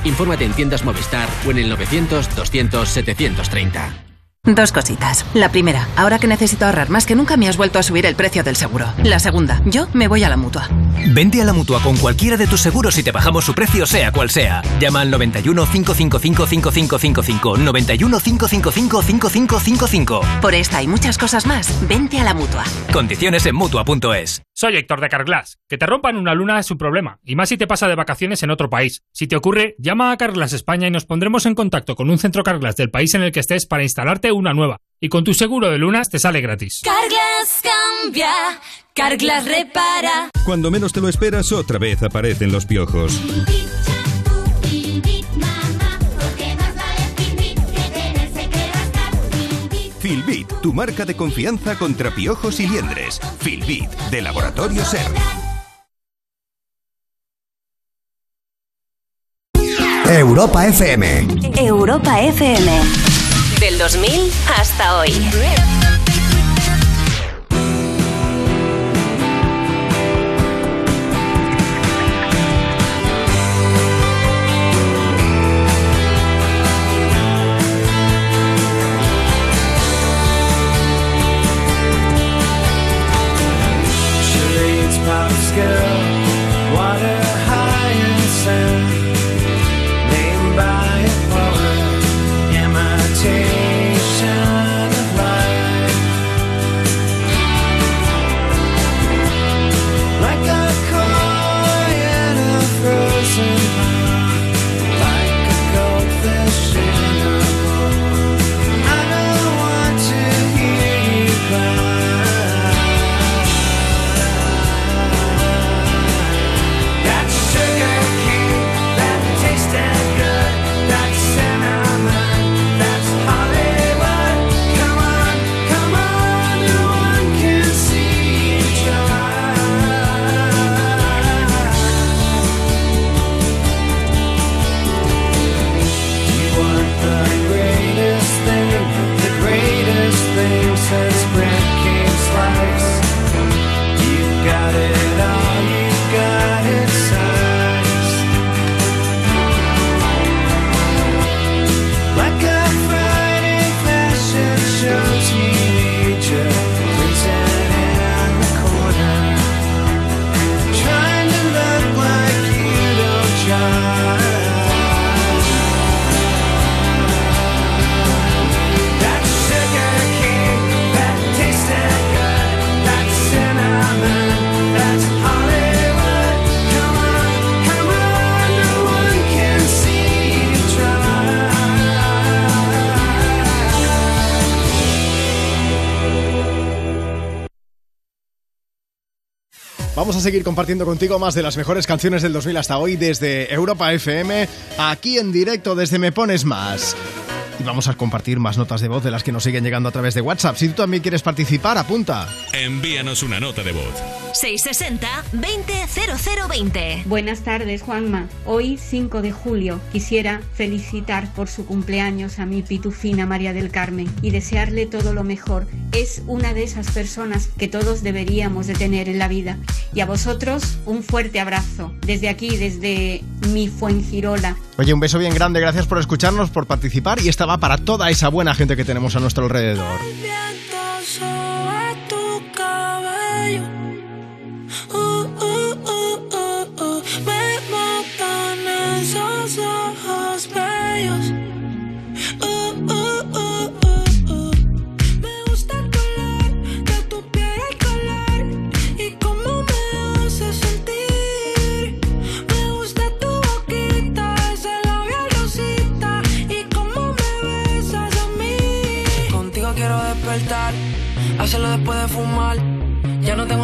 Infórmate en tiendas Movistar o en el 900 200 730. Dos cositas. La primera, ahora que necesito ahorrar más que nunca me has vuelto a subir el precio del seguro. La segunda, yo me voy a la mutua. Vente a la mutua con cualquiera de tus seguros y te bajamos su precio, sea cual sea. Llama al 91 555 5555. 91 555 5555. Por esta y muchas cosas más, vente a la mutua. Condiciones en mutua.es. Soy Héctor de Carglass. Que te rompan una luna es un problema, y más si te pasa de vacaciones en otro país. Si te ocurre, llama a Carglass España y nos pondremos en contacto con un centro Carglass del país en el que estés para instalarte una nueva. Y con tu seguro de lunas te sale gratis. Carglass cambia, Carglass repara. Cuando menos te lo esperas, otra vez aparecen los piojos. Filbit, tu marca de confianza contra piojos y liendres. Filbit, de Laboratorio Ser. Europa FM. Europa FM. Del 2000 hasta hoy. Vamos a seguir compartiendo contigo más de las mejores canciones del 2000 hasta hoy desde Europa FM, aquí en directo desde Me Pones Más. Y vamos a compartir más notas de voz de las que nos siguen llegando a través de WhatsApp. Si tú también quieres participar, apunta. Envíanos una nota de voz. 660-200020. Buenas tardes, Juanma. Hoy, 5 de julio, quisiera felicitar por su cumpleaños a mi pitufina María del Carmen y desearle todo lo mejor. Es una de esas personas que todos deberíamos de tener en la vida. Y a vosotros, un fuerte abrazo. Desde aquí, desde mi Fuengirola. Oye, un beso bien grande, gracias por escucharnos, por participar y esta va para toda esa buena gente que tenemos a nuestro alrededor.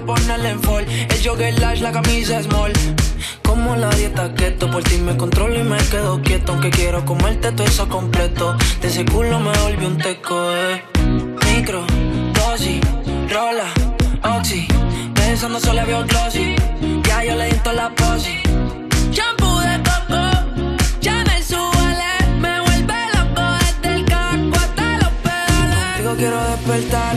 Ponerle en fall. El jogger large, la camisa small. Como la dieta keto, por ti me controlo y me quedo quieto. Aunque quiero comerte todo eso completo. De ese culo me volví un teco, eh. Micro, dosis, rola, oxi. Pensando solo veo glossy. Ya yo le di la posi. Shampoo de coco, Chanel suele, me vuelve loco desde el hasta los pedales. Contigo quiero despertar,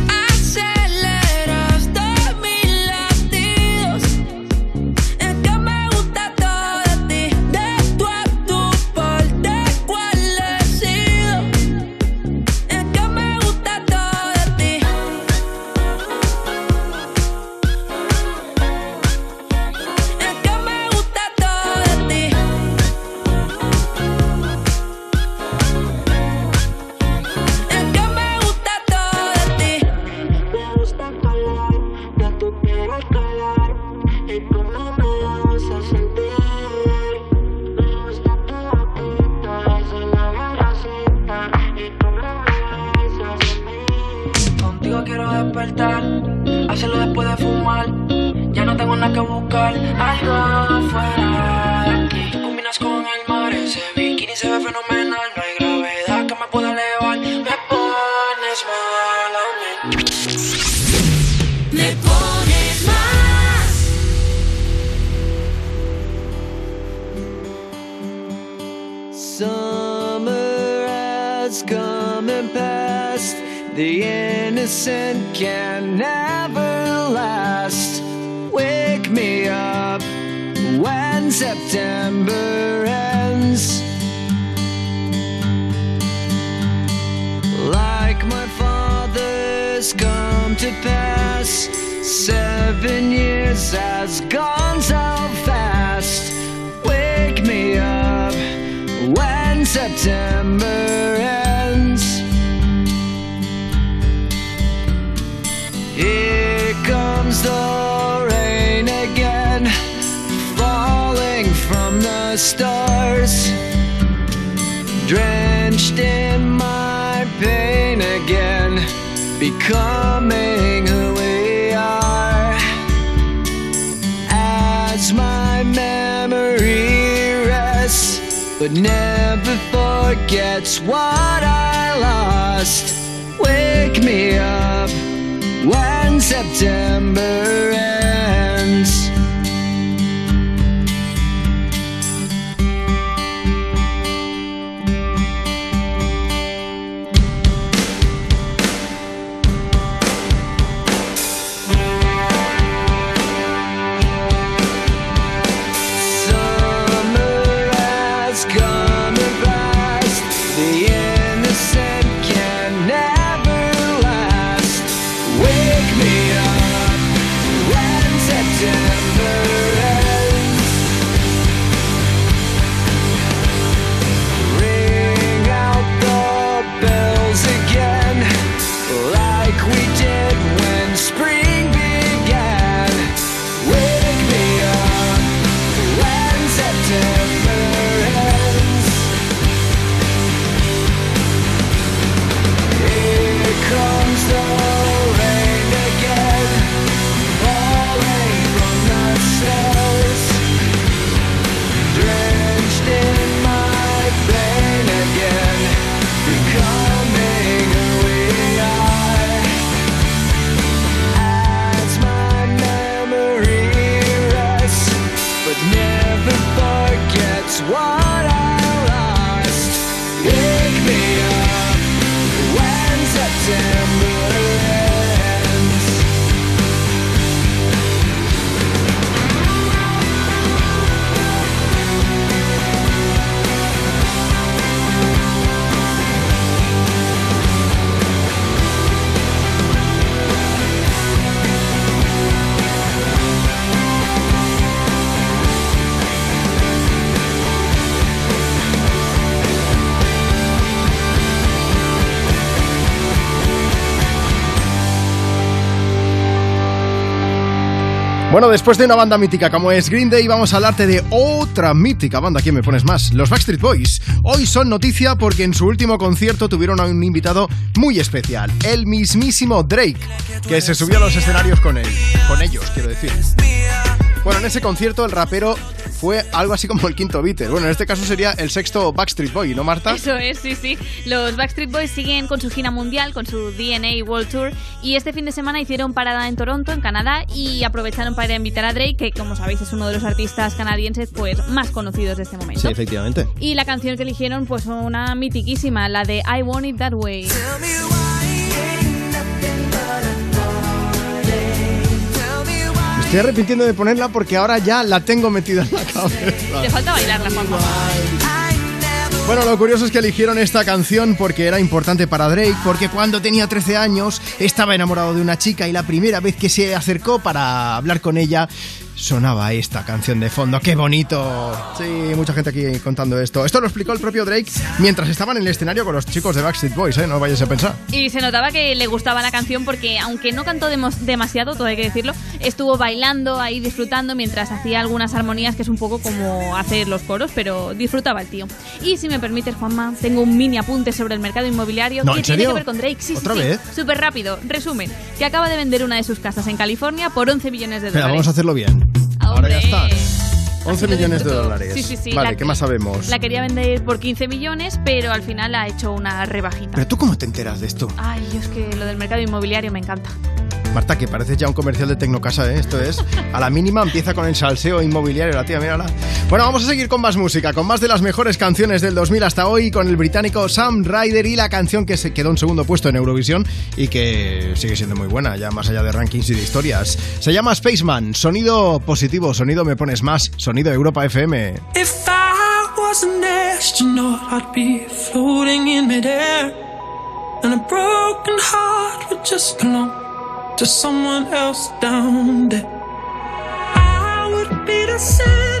Bueno, después de una banda mítica como es Green Day, vamos a hablarte de otra mítica banda. ¿Quién me pones más? Los Backstreet Boys. Hoy son noticia porque en su último concierto tuvieron a un invitado muy especial, el mismísimo Drake, que se subió a los escenarios con él. Con ellos, quiero decir. Bueno, en ese concierto el rapero fue algo así como el quinto Beatle. Bueno, en este caso sería el sexto Backstreet Boy, ¿no, Marta? Eso es, sí, sí. Los Backstreet Boys siguen con su gira mundial, con su DNA World Tour, y este fin de semana hicieron parada en Toronto, en Canadá, y aprovecharon para invitar a Drake, que como sabéis es uno de los artistas canadienses pues más conocidos de este momento. Sí, efectivamente. Y la canción que eligieron pues fue una mitiquísima, la de I Want It That Way. Me estoy arrepintiendo de ponerla porque ahora ya la tengo metida en la cabeza. Te falta bailarla, Juanjo. Bueno, lo curioso es que eligieron esta canción porque era importante para Drake, porque cuando tenía 13 años estaba enamorado de una chica y la primera vez que se acercó para hablar con ella sonaba esta canción de fondo. ¡Qué bonito! Sí, mucha gente aquí contando esto. Esto lo explicó el propio Drake mientras estaban en el escenario con los chicos de Backstreet Boys, ¿eh? No vayas a pensar. Y se notaba que le gustaba la canción porque, aunque no cantó demasiado, todo hay que decirlo, estuvo bailando ahí, disfrutando mientras hacía algunas armonías que es un poco como hacer los coros, pero disfrutaba el tío. Y si me permites, Juanma, tengo un mini apunte sobre el mercado inmobiliario No, que ¿en tiene que ver con Drake. Sí, ¿Otra sí. vez? Súper rápido. Resumen, que acaba de vender una de sus casas en California por 11 millones de dólares. vamos a hacerlo bien. Ahora ya está. 11 Así lo millones de dólares. Sí, sí, sí. Vale, La- ¿qué más sabemos? La quería vender por 15 millones, pero al final ha hecho una rebajita. Pero tú cómo te enteras de esto? Ay, yo es que lo del mercado inmobiliario me encanta. Marta, que parece ya un comercial de Tecnocasa, ¿eh? Esto es, a la mínima empieza con el salseo inmobiliario, la tía, mírala. Bueno, vamos a seguir con más música, con más de las mejores canciones del 2000 hasta hoy, con el británico Sam Ryder y la canción que se quedó en segundo puesto en Eurovisión y que sigue siendo muy buena, ya más allá de rankings y de historias. Se llama Spaceman, sonido positivo, sonido me pones más, sonido Europa FM. If I was an astronaut, I'd be floating in midair. And a broken heart would just belong to someone else down there. I would be the center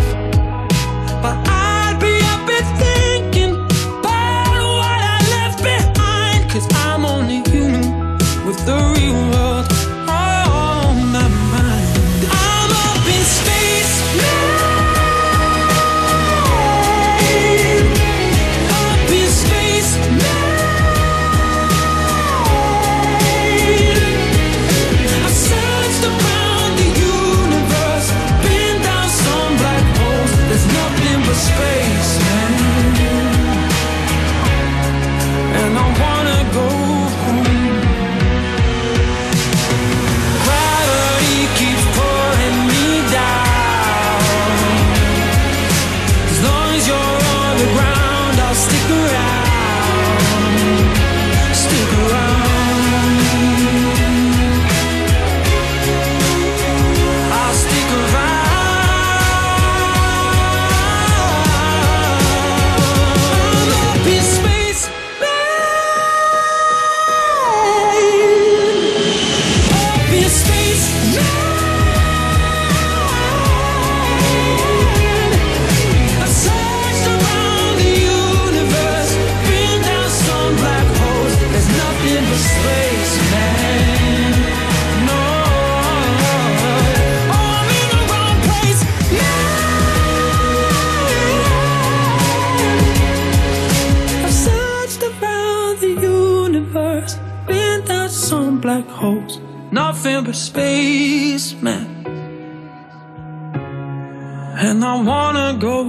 And I wanna go.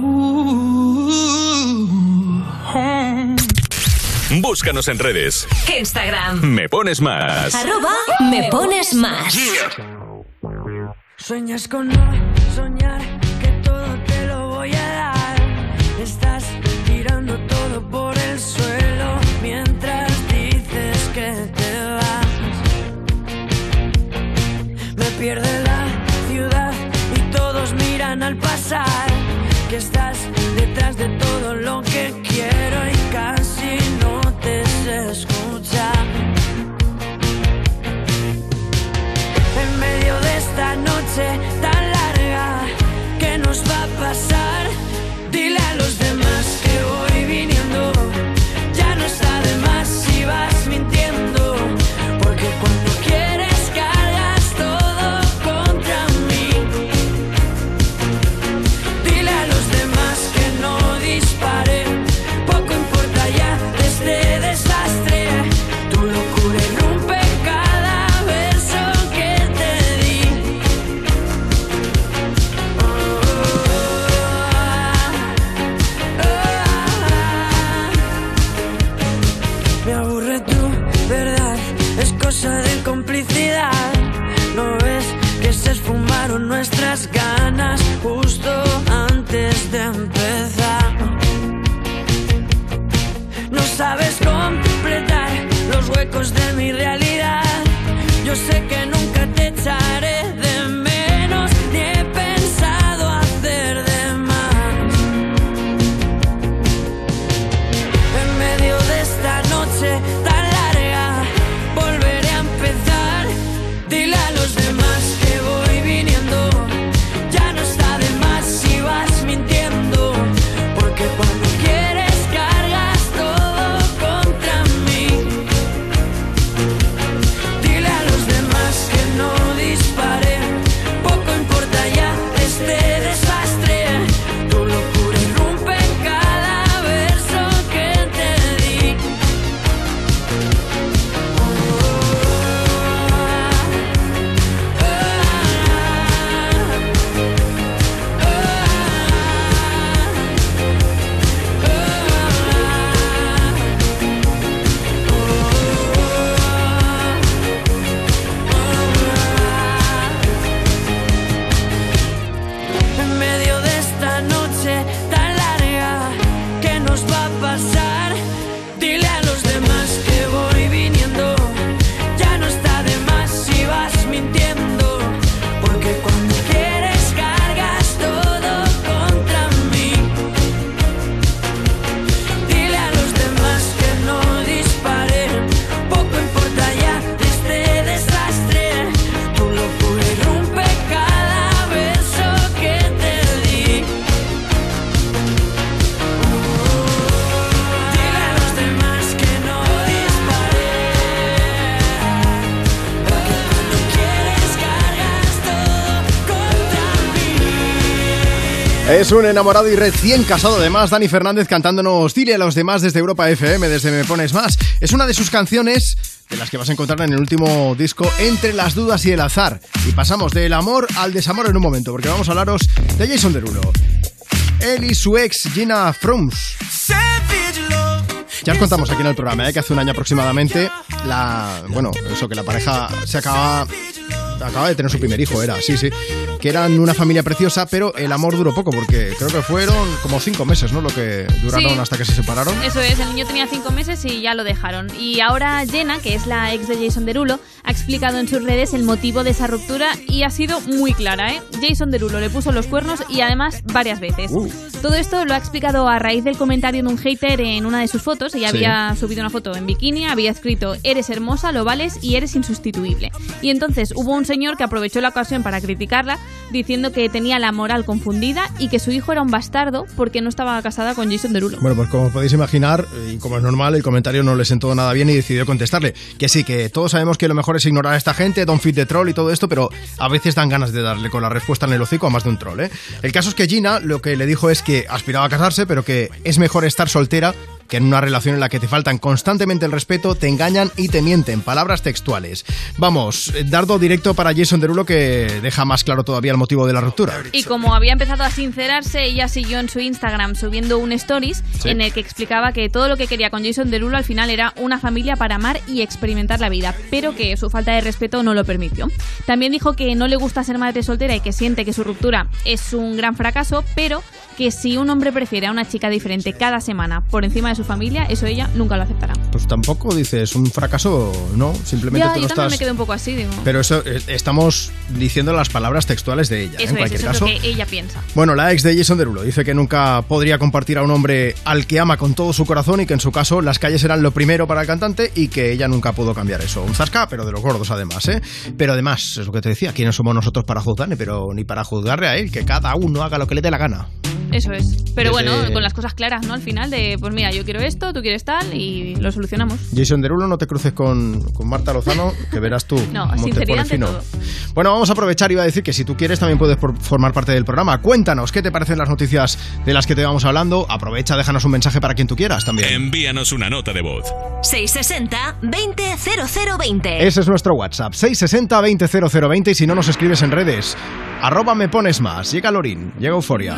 Búscanos en redes. Instagram. Me pones más. Arroba me pones más. Sueñas con Estás detrás de todo lo que quiero y casi no te sé escuchar. en medio de esta noche un enamorado y recién casado además, Dani Fernández cantándonos Dile a los demás desde Europa FM, desde Me Pones Más. Es una de sus canciones de las que vas a encontrar en el último disco Entre las dudas y el azar. Y pasamos del amor al desamor en un momento, porque vamos a hablaros de Jason Derulo. Él y su ex Gina Frums. Ya os contamos aquí en el programa ¿eh? que hace un año aproximadamente la bueno eso que la pareja se acaba acaba de tener su primer hijo era sí sí que eran una familia preciosa pero el amor duró poco porque creo que fueron como cinco meses no lo que duraron Sí. hasta que se separaron Eso es, el niño tenía cinco meses y ya lo dejaron. Y ahora Jenna, que es la ex de Jason Derulo, ha explicado en sus redes el motivo de esa ruptura y ha sido muy clara, ¿eh? Jason Derulo le puso los cuernos y además varias veces. Uh. Todo esto lo ha explicado a raíz del comentario de un hater en una de sus fotos. Ella Sí. había subido una foto en bikini, había escrito eres hermosa, lo vales y eres insustituible. Y entonces hubo un señor que aprovechó la ocasión para criticarla diciendo que tenía la moral confundida y que su hijo era un bastardo porque no estaba casada con Jason Derulo. Bueno, pues como podéis imaginar, y como es normal, el comentario no le sentó nada bien y decidió contestarle. Que sí, que todos sabemos que lo mejor es ignorar a esta gente, don't fit the troll y todo esto, pero a veces dan ganas de darle con la respuesta en el hocico a más de un troll, ¿eh? El caso es que Gina lo que le dijo es que aspiraba a casarse, pero que es mejor estar soltera que en una relación en la que te faltan constantemente el respeto, te engañan y te mienten. Palabras textuales. Vamos, eh, dardo directo para Jason Derulo que deja más claro todavía el motivo de la ruptura. Y como había empezado a sincerarse, ella siguió en su Instagram subiendo un stories Sí. en el que explicaba que todo lo que quería con Jason Derulo al final era una familia para amar y experimentar la vida, pero que su falta de respeto no lo permitió. También dijo que no le gusta ser madre soltera y que siente que su ruptura es un gran fracaso, pero que si un hombre prefiere a una chica diferente cada semana por encima de su familia, eso ella nunca lo aceptará. Pues tampoco dices un fracaso, ¿no? Simplemente Ya, tú yo no también estás... me quedé un poco así, digo. Pero eso eh, estamos diciendo las palabras textuales de ella, ¿eh? eso en es, cualquier eso caso. es lo que ella piensa. Bueno, la ex de Jason Derulo dice que nunca podría compartir a un hombre al que ama con todo su corazón y que en su caso las calles eran lo primero para el cantante y que ella nunca pudo cambiar eso. Un zasca, pero de los gordos además, ¿eh? Pero además, es lo que te decía, ¿quiénes somos nosotros para juzgarle? Pero ni para juzgarle a él, que cada uno haga lo que le dé la gana. Eso es. Pero Desde- bueno, con las cosas claras, ¿no? Al final de, pues mira, yo quiero esto, tú quieres tal y lo solucionamos. Jason Derulo, no te cruces con, con Marta Lozano, que verás tú No, cómo te sinceridad pone ante fino. todo. Bueno, vamos a aprovechar y iba a decir que si tú quieres también puedes por- formar parte del programa. Cuéntanos qué te parecen las noticias de las que te vamos hablando. Aprovecha, déjanos un mensaje para quien tú quieras también. Envíanos una nota de voz. 660 20 0020. Ese es nuestro WhatsApp, 660 200020 y si no nos escribes en redes, arroba me pones más. Llega Lorin, llega Euforia.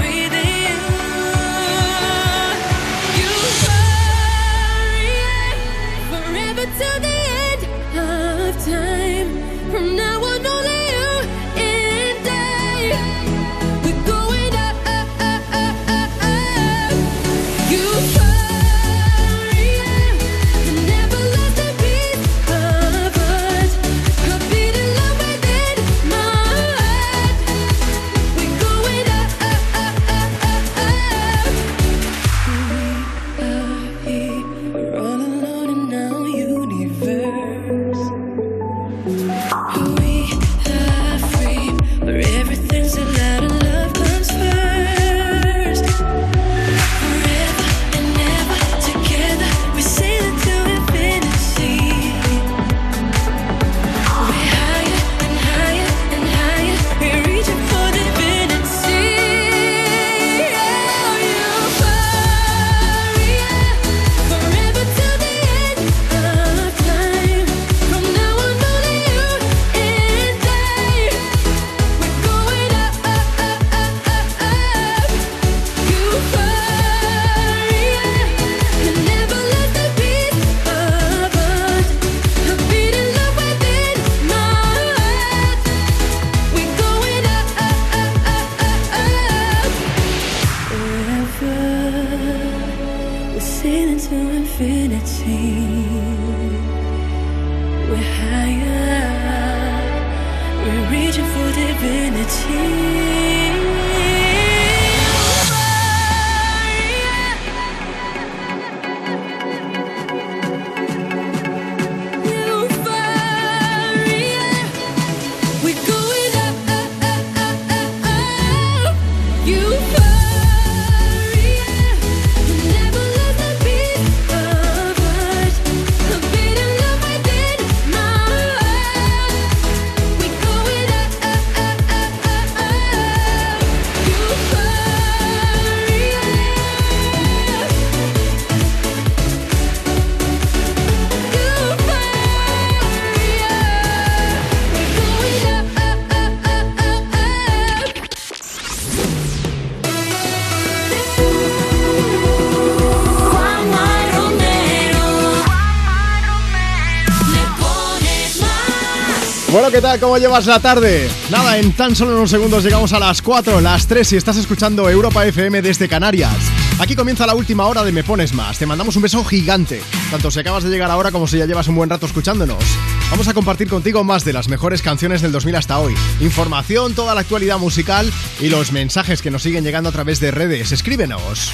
¿qué tal? ¿Cómo llevas la tarde? Nada, en tan solo unos segundos llegamos a las 4, las 3 si estás escuchando Europa FM desde Canarias. Aquí comienza la última hora de Me Pones Más. Te mandamos un beso gigante, tanto si acabas de llegar ahora como si ya llevas un buen rato escuchándonos. Vamos a compartir contigo más de las mejores canciones del 2000 hasta hoy. Información, toda la actualidad musical y los mensajes que nos siguen llegando a través de redes. Escríbenos.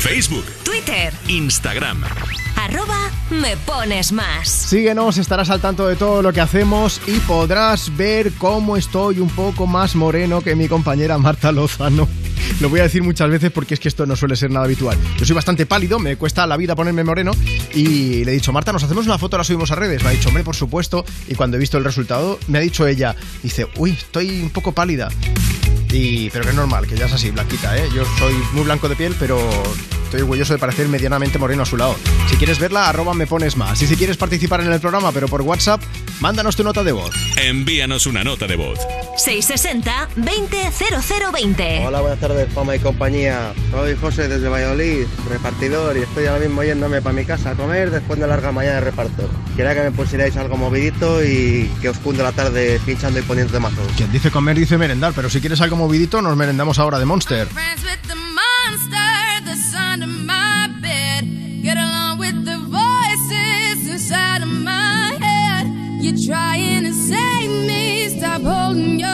Facebook, Twitter, Instagram. Me pones más. Síguenos, estarás al tanto de todo lo que hacemos y podrás ver cómo estoy un poco más moreno que mi compañera Marta Lozano. Lo voy a decir muchas veces porque es que esto no suele ser nada habitual. Yo soy bastante pálido, me cuesta la vida ponerme moreno y le he dicho, Marta, nos hacemos una foto, la subimos a redes. Me ha dicho, hombre, por supuesto. Y cuando he visto el resultado, me ha dicho ella, dice, uy, estoy un poco pálida. Y, pero que es normal, que ya es así, blanquita, ¿eh? Yo soy muy blanco de piel, pero estoy orgulloso de parecer medianamente moreno a su lado. Si quieres verla, arroba me pones más. Y si quieres participar en el programa, pero por WhatsApp, mándanos tu nota de voz. Envíanos una nota de voz. 660 200020. Hola, buenas tardes, Fama y compañía. Soy José desde Valladolid, repartidor, y estoy ahora mismo yéndome para mi casa a comer después de larga mañana de reparto. Quería que me pusierais algo movidito y que os cunde la tarde pinchando y poniendo de mazo. Quien dice comer dice merendar, pero si quieres algo movidito, nos merendamos ahora de Monster. The that's under my bed. Get along with the voices inside of my head. You're trying to save me, stop holding your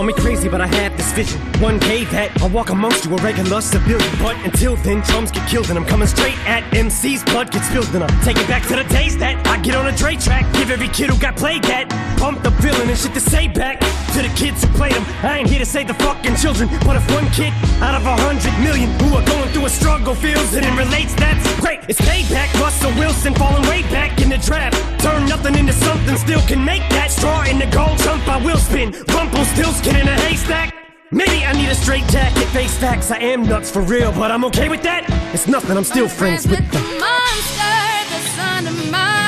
Call me crazy, but I had this vision. One day that I'll walk amongst you, a regular civilian. But until then, drums get killed, and I'm coming straight at MC's blood gets spilled, and I'm taking back to the days that I get on a Dre track. Give every kid who got played that pumped the villain and shit to say back to the kids who played them. I ain't here to save the fucking children, but if one kid out of a hundred million who are going through a struggle feels it and relates, that's great. It's payback. Russell Wilson falling way back in the draft. Turn nothing into something, still can make that straw in the gold jump. I will spin. Rumple still skin in a haystack. Maybe I need a straight jacket, face facts. I am nuts for real, but I'm okay with that. It's nothing, I'm still friends with the. monster that's under my.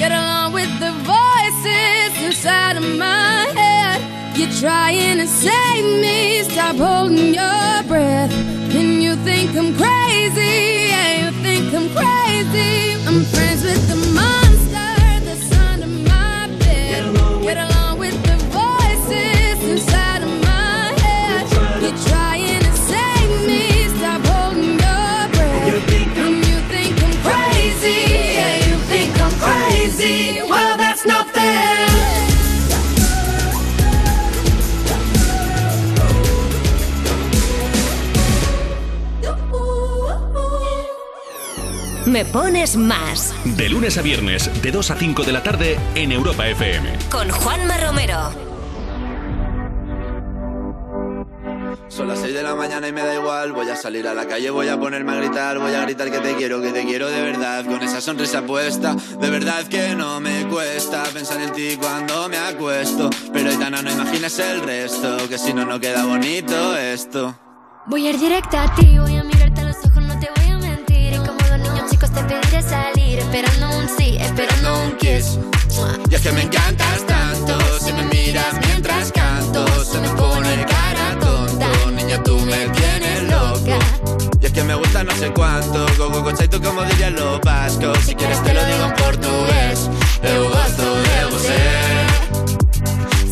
Get along with the voices inside of my head. You're trying to save me, stop holding your breath. And you think I'm crazy, yeah, you think I'm crazy. I'm friends with the monster Me Pones Más. De lunes a viernes, de 2 a 5 de la tarde en Europa FM. Con Juanma Romero. Son las 6 de la mañana y me da igual. Voy a salir a la calle, voy a ponerme a gritar. Voy a gritar que te quiero, que te quiero de verdad. Con esa sonrisa puesta, de verdad que no me cuesta pensar en ti cuando me acuesto. Pero Aitana, no imagines el resto, que si no, no queda bonito esto. Voy a ir directa a ti, voy a mirarte te pediré salir, esperando un sí, esperando un kiss. Y es que me encantas tanto, si me miras mientras canto, se me pone cara tonta. Niña, tú me tienes loca. Y es que me gusta no sé cuánto, go go go chaito como dirían los vascos. Si quieres te lo digo en portugués, eu gosto de você.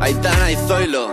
Aitana y Zoilo.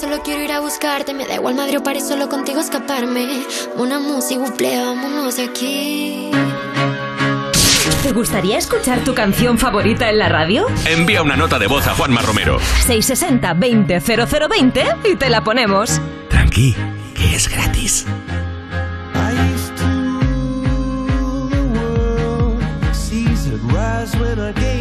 solo quiero ir a buscarte. Me da igual Madrid o París, solo contigo escaparme. Una música, buple, vámonos de aquí. ¿Te gustaría escuchar tu canción favorita en la radio? Envía una nota de voz a Juanma Romero. 660 20 0020 y te la ponemos. Tranqui, que es gratis. When I gave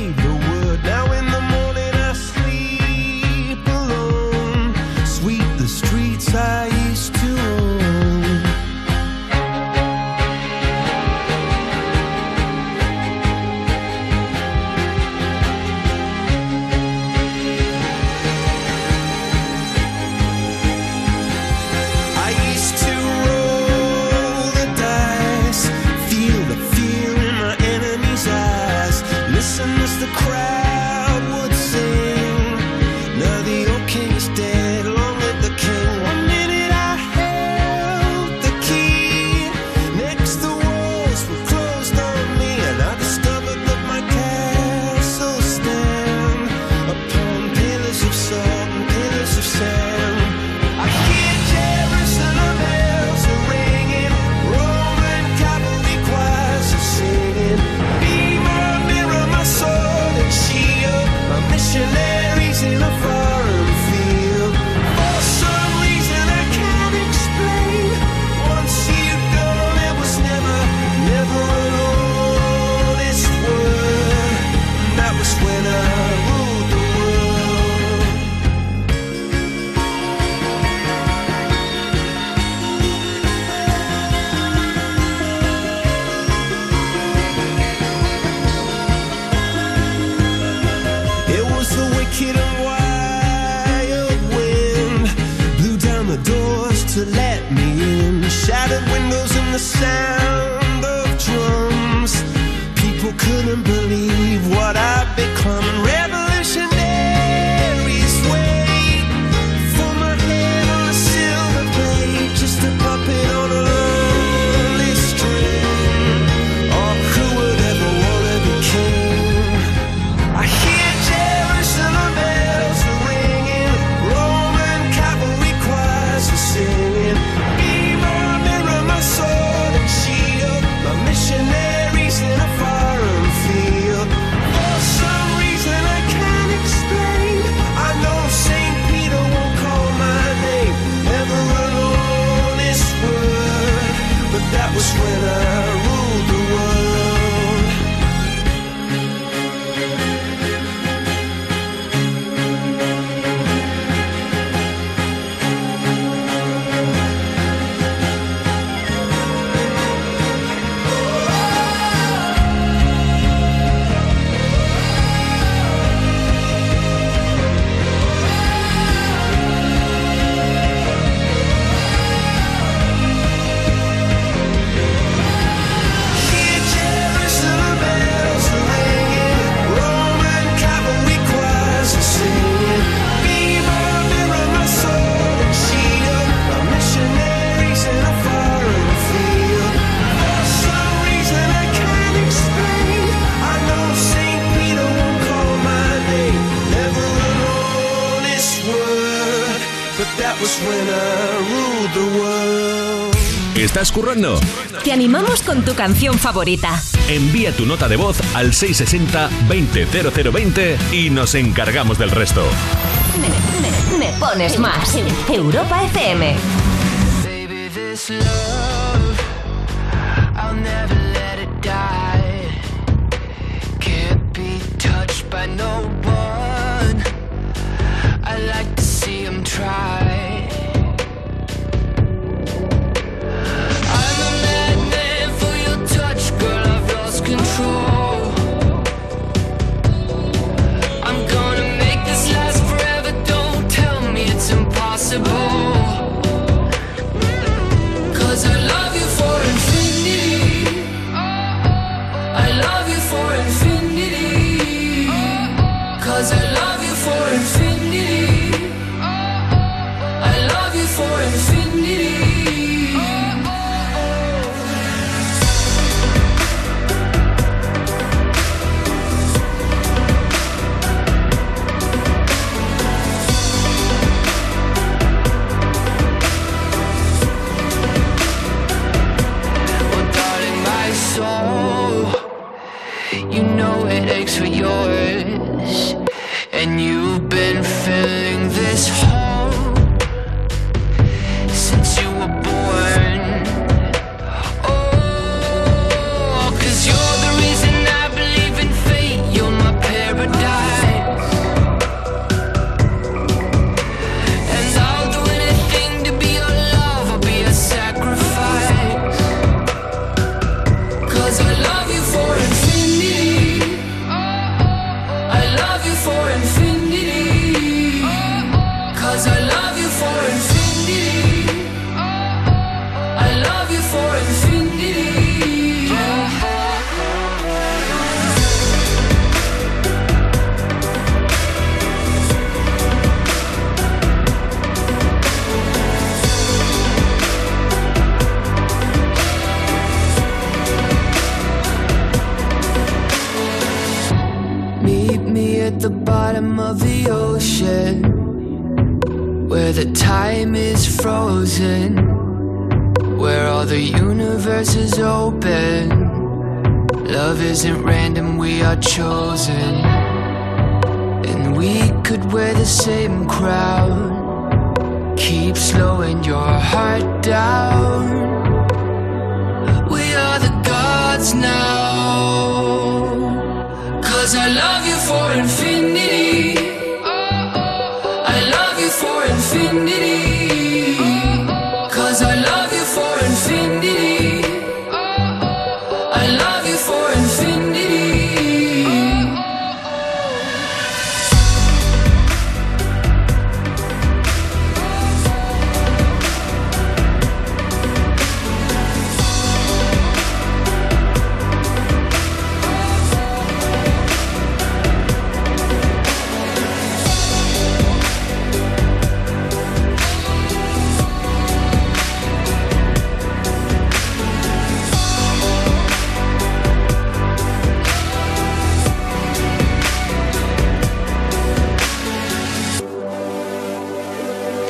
currando? Te animamos con tu canción favorita. Envía tu nota de voz al 660-200020 y nos encargamos del resto. Me, me- me pones más. Europa FM. Baby, this love, I'll never let it die. Can't be touched by no one. I like to see him try.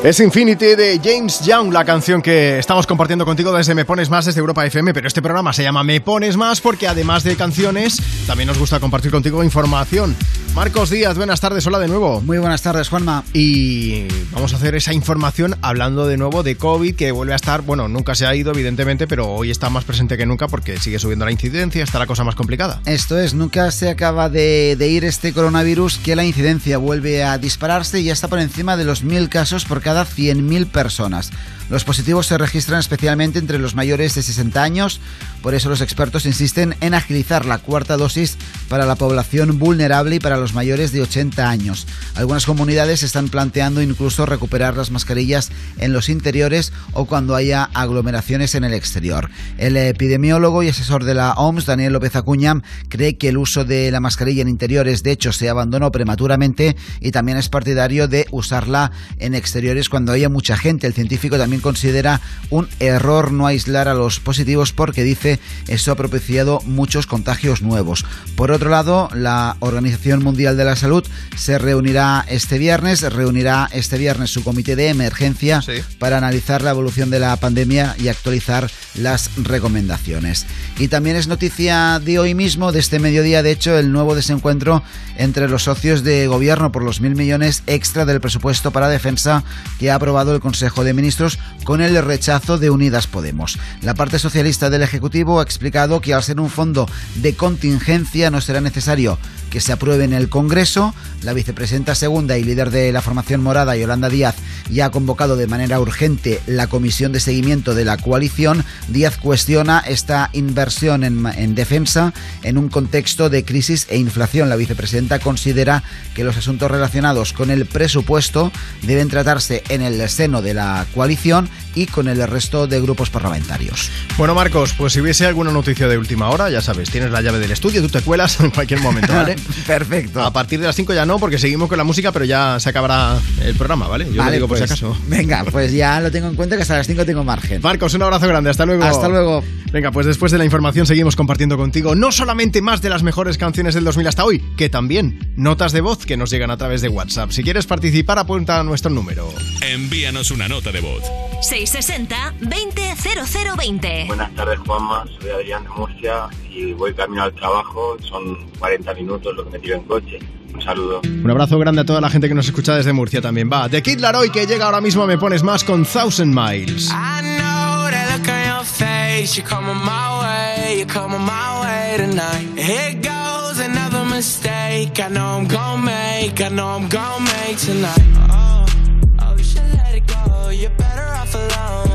Es Infinity de James Young, la canción que estamos compartiendo contigo desde Me Pones Más, desde Europa FM, pero este programa se llama Me Pones Más porque además de canciones, también nos gusta compartir contigo información. Marcos Díaz, buenas tardes, hola de nuevo. Muy buenas tardes, Juanma. Y vamos a hacer esa información hablando de nuevo de COVID, que vuelve a estar, bueno, nunca se ha ido, evidentemente, pero hoy está más presente que nunca porque sigue subiendo la incidencia, está la cosa más complicada. Esto es, nunca se acaba de, de ir este coronavirus que la incidencia vuelve a dispararse y ya está por encima de los mil casos por cada 100.000 personas. Los positivos se registran especialmente entre los mayores de 60 años, por eso los expertos insisten en agilizar la cuarta dosis para la población vulnerable y para los mayores de 80 años. Algunas comunidades están planteando incluso recuperar las mascarillas en los interiores o cuando haya aglomeraciones en el exterior. El epidemiólogo y asesor de la OMS, Daniel López Acuña, cree que el uso de la mascarilla en interiores de hecho se abandonó prematuramente y también es partidario de usarla en exteriores cuando haya mucha gente. El científico también considera un error no aislar a los positivos porque dice eso ha propiciado muchos contagios nuevos. Por otro lado, la Organización Mundial de la Salud se reunirá este viernes, reunirá este viernes su comité de emergencia para analizar la evolución de la pandemia y actualizar las recomendaciones. Y también es noticia de hoy mismo, de este mediodía, de hecho, el nuevo desencuentro entre los socios de gobierno por los mil millones extra del presupuesto para defensa que ha aprobado el Consejo de Ministros con el rechazo de Unidas Podemos. La parte socialista del Ejecutivo ha explicado que al ser un fondo de contingencia no será necesario que se apruebe en el Congreso. La vicepresidenta segunda y líder de la formación morada, Yolanda Díaz, ya ha convocado de manera urgente la comisión de seguimiento de la coalición. Díaz cuestiona esta inversión en, en defensa en un contexto de crisis e inflación. La vicepresidenta considera que los asuntos relacionados con el presupuesto deben tratarse en el seno de la coalición y con el resto de grupos parlamentarios. Bueno, Marcos, pues si hubiese alguna noticia de última hora, ya sabes, tienes la llave del estudio, tú te cuelas en cualquier momento, ¿vale? Perfecto. A partir de las 5 ya no, porque seguimos con la música, pero ya se acabará el programa, ¿vale? Yo lo Vale, digo por si pues, acaso. Venga, pues ya lo tengo en cuenta que hasta las 5 tengo margen. Marcos, un abrazo grande, hasta luego. Hasta luego. Venga, pues después de la información seguimos compartiendo contigo no solamente más de las mejores canciones del 2000 hasta hoy, que también notas de voz que nos llegan a través de WhatsApp. Si quieres participar, apunta a nuestro número. Envíanos una nota de voz. 660-200020. Buenas tardes, Juanma. Soy Adrián de Murcia y voy camino al trabajo. Son 40 minutos lo que me tiro en coche. Un saludo. Un abrazo grande a toda la gente que nos escucha desde Murcia también. Va, The Kid Laroi que llega ahora mismo me pones más con Thousand Miles. I know that look on your face. You're coming my way, you're coming my way tonight. Here goes another mistake. I know I'm gonna make, I know I'm gonna make tonight.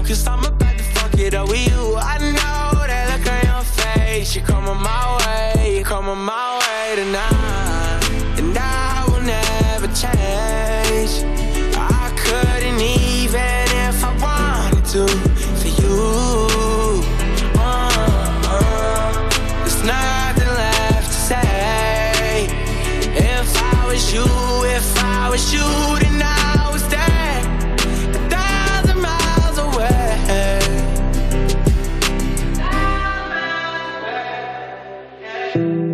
Cause I'm about to fuck it up with you. I know that look on your face. You're coming my way, you're coming my way tonight.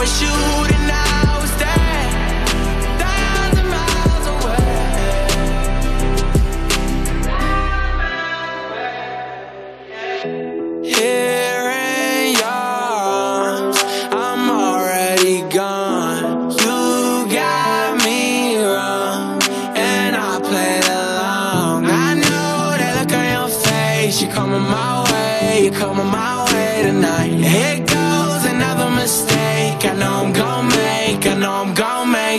I was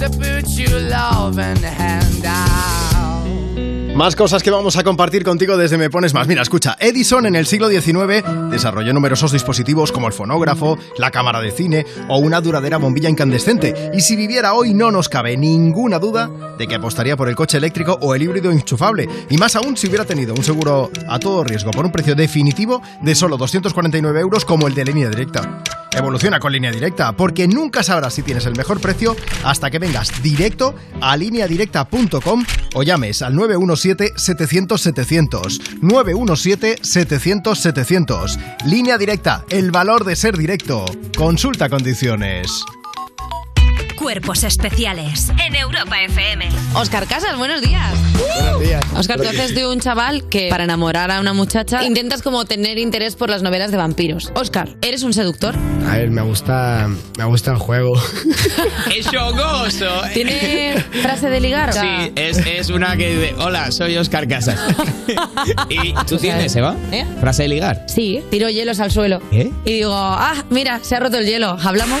To put your love in hand out. Más cosas que vamos a compartir contigo desde Me Pones Más. Mira, escucha, Edison en el siglo XIX desarrolló numerosos dispositivos como el fonógrafo, la cámara de cine o una duradera bombilla incandescente. Y si viviera hoy no nos cabe ninguna duda de que apostaría por el coche eléctrico o el híbrido enchufable. Y más aún si hubiera tenido un seguro a todo riesgo por un precio definitivo de solo 249 euros como el de línea directa. Evoluciona con línea directa, porque nunca sabrás si tienes el mejor precio hasta que vengas directo a lineadirecta.com o llames al 917-700-700. 917-700-700. Línea directa, el valor de ser directo. Consulta condiciones. Cuerpos especiales en Europa FM. Oscar Casas, buenos días. Buenos días. Oscar, tú haces de un chaval que para enamorar a una muchacha intentas como tener interés por las novelas de vampiros. Oscar, ¿eres un seductor? A ver, me gusta, me gusta el juego. ¡Es chogoso! ¿Tiene frase de ligar? Sí, es, es una que dice, hola, soy Oscar Casas. ¿Y tú tienes, Eva? ¿Eh? ¿Frase de ligar? Sí, tiro hielos al suelo. ¿Eh? Y digo, ah, mira, se ha roto el hielo. ¿Hablamos?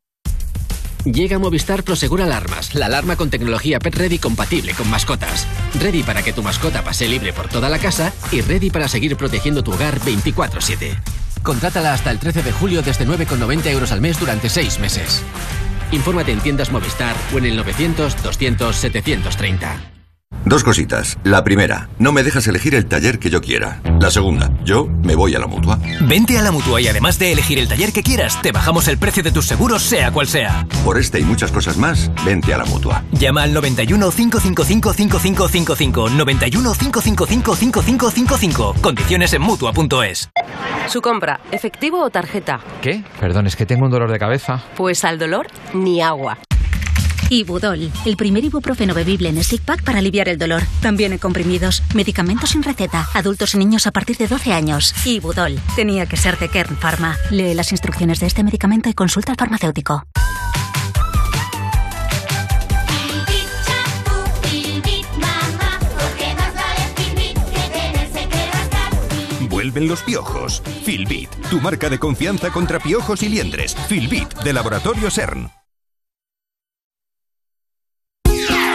Llega Movistar Prosegur Alarmas, la alarma con tecnología Pet Ready compatible con mascotas. Ready para que tu mascota pase libre por toda la casa y ready para seguir protegiendo tu hogar 24-7. Contrátala hasta el 13 de julio desde 9,90 euros al mes durante 6 meses. Infórmate en tiendas Movistar o en el 900-200-730. Dos cositas. La primera, no me dejas elegir el taller que yo quiera. La segunda, yo me voy a la mutua. Vente a la mutua y además de elegir el taller que quieras, te bajamos el precio de tus seguros, sea cual sea. Por este y muchas cosas más, vente a la mutua. Llama al 91 555 5555. 91 555 5555. Condiciones en mutua.es. Su compra, efectivo o tarjeta. ¿Qué? Perdón, es que tengo un dolor de cabeza. Pues al dolor, ni agua. Ibudol, el primer ibuprofeno bebible en stick pack para aliviar el dolor. También en comprimidos, medicamentos sin receta, adultos y niños a partir de 12 años. Ibudol, tenía que ser de Kern Pharma. Lee las instrucciones de este medicamento y consulta al farmacéutico. Vuelven los piojos. Filbit, tu marca de confianza contra piojos y liendres. Filbit, de Laboratorio CERN.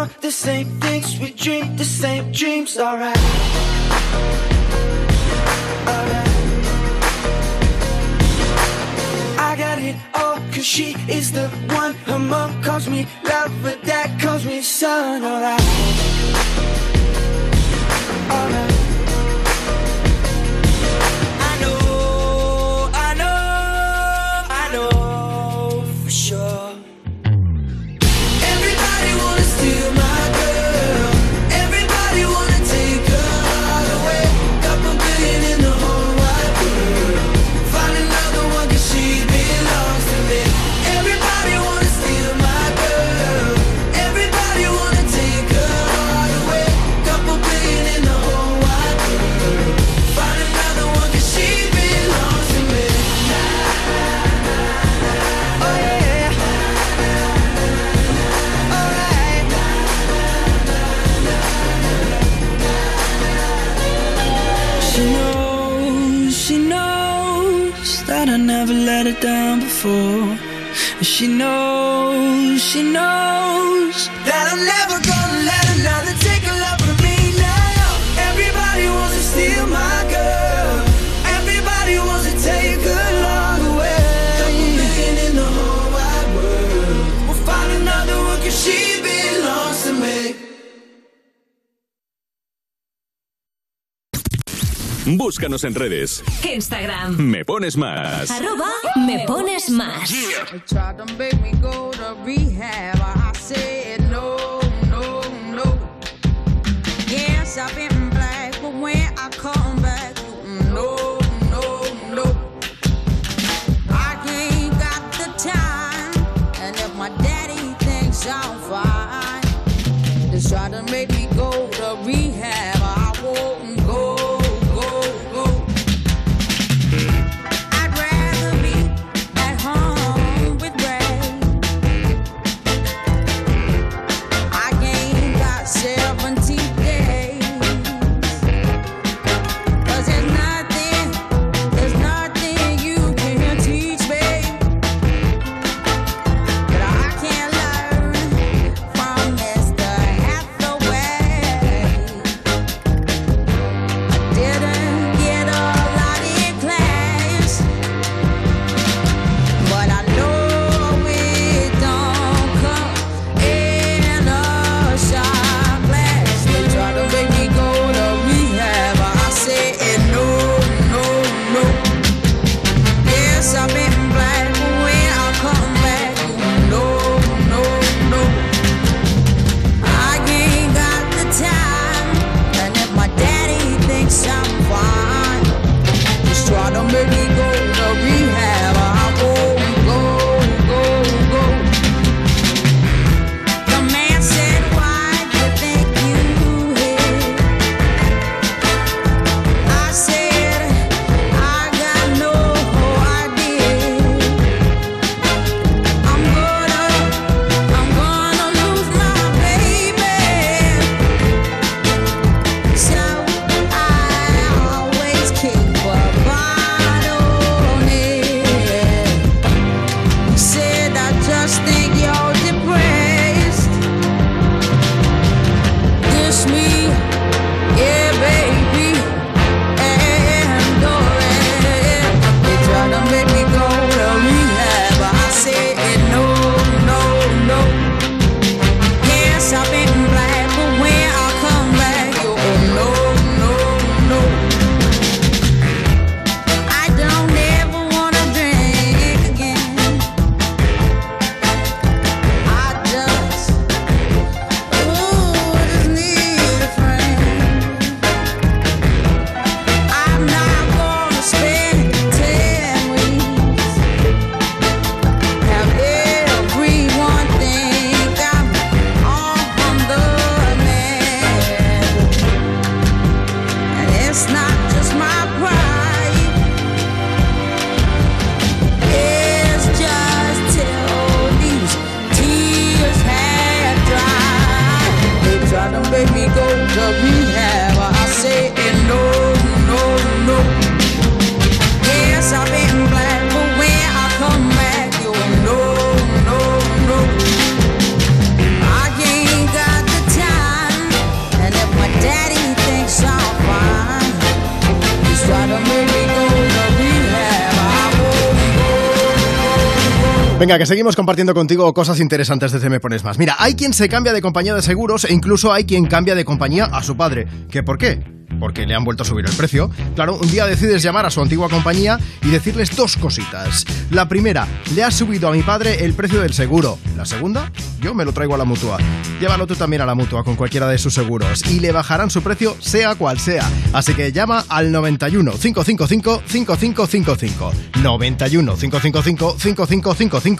Want the same things, we dream the same dreams, alright. Alright. I got it all, cause she is the one. Her mom calls me love, but dad calls me son. Alright. Down before. And she knows, she knows Búscanos en redes. Instagram. Me pones más. Arroba me pones más. They tried to Que seguimos compartiendo contigo cosas interesantes desde Me Pones Más. Mira, hay quien se cambia de compañía de seguros e incluso hay quien cambia de compañía a su padre. ¿Qué por qué? Porque le han vuelto a subir el precio. Claro, un día decides llamar a su antigua compañía y decirles dos cositas. La primera, le ha subido a mi padre el precio del seguro. La segunda, yo me lo traigo a la mutua. Llévalo tú también a la mutua con cualquiera de sus seguros y le bajarán su precio sea cual sea. Así que llama al 91 555 5555. 91 555 5555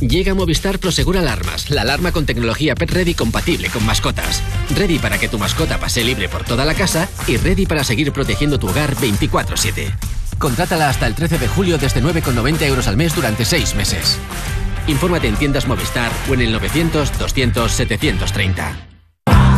Llega Movistar Prosegur Alarmas, la alarma con tecnología Pet Ready compatible con mascotas. Ready para que tu mascota pase libre por toda la casa y ready para seguir protegiendo tu hogar 24-7. Contrátala hasta el 13 de julio desde 9,90 euros al mes durante 6 meses. Infórmate en tiendas Movistar o en el 900 200 730.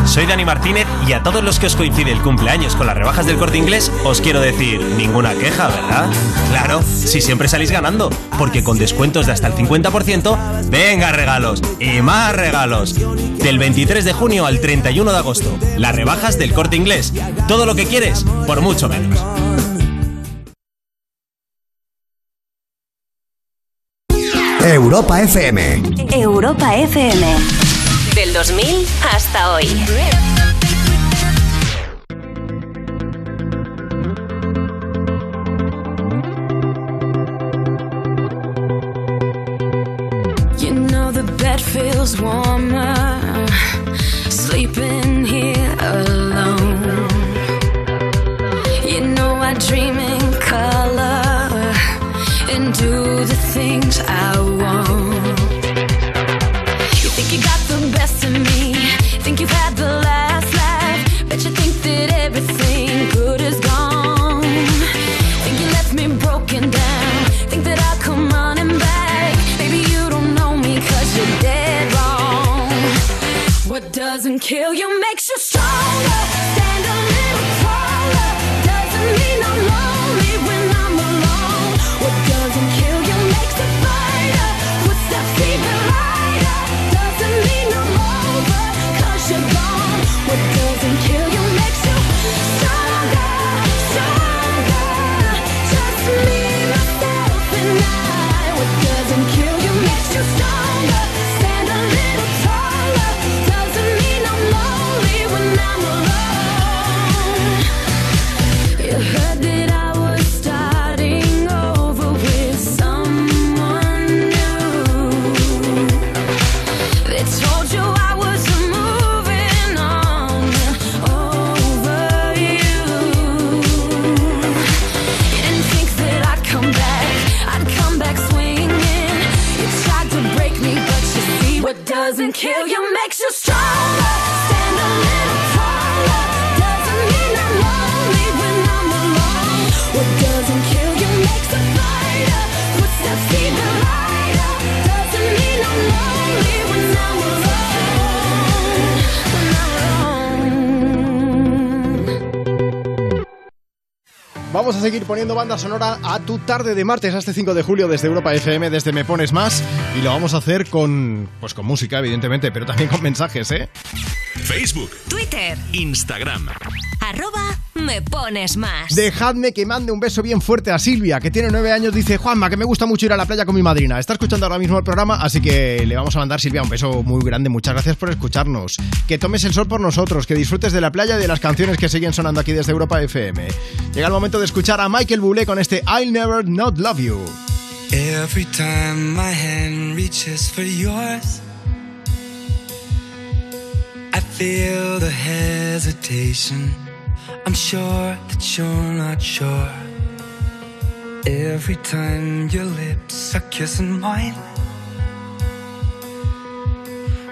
Soy Dani Martínez y a todos los que os coincide el cumpleaños con las rebajas del corte inglés, os quiero decir, ninguna queja, ¿verdad? Claro, si siempre salís ganando, porque con descuentos de hasta el 50%, venga regalos y más regalos. Del 23 de junio al 31 de agosto, las rebajas del corte inglés. Todo lo que quieres, por mucho menos. Europa FM. Europa FM. Del 2000 hasta hoy. You know the bed feels warmer kill you makes you stronger. Vamos a seguir poniendo banda sonora a tu tarde de martes a este 5 de julio desde Europa FM, desde Me Pones Más. Y lo vamos a hacer con, pues con música, evidentemente, pero también con mensajes, ¿eh? Facebook, Twitter, Instagram. arroba me pones más. Dejadme que mande un beso bien fuerte a Silvia, que tiene nueve años. Dice, Juanma, que me gusta mucho ir a la playa con mi madrina. Está escuchando ahora mismo el programa, así que le vamos a mandar, Silvia, un beso muy grande. Muchas gracias por escucharnos. Que tomes el sol por nosotros, que disfrutes de la playa y de las canciones que siguen sonando aquí desde Europa FM. Llega el momento de escuchar a Michael Bublé con este I'll Never Not Love You. Every time my hand reaches for yours, I feel the hesitation. I'm sure that you're not sure. Every time your lips are kissing mine,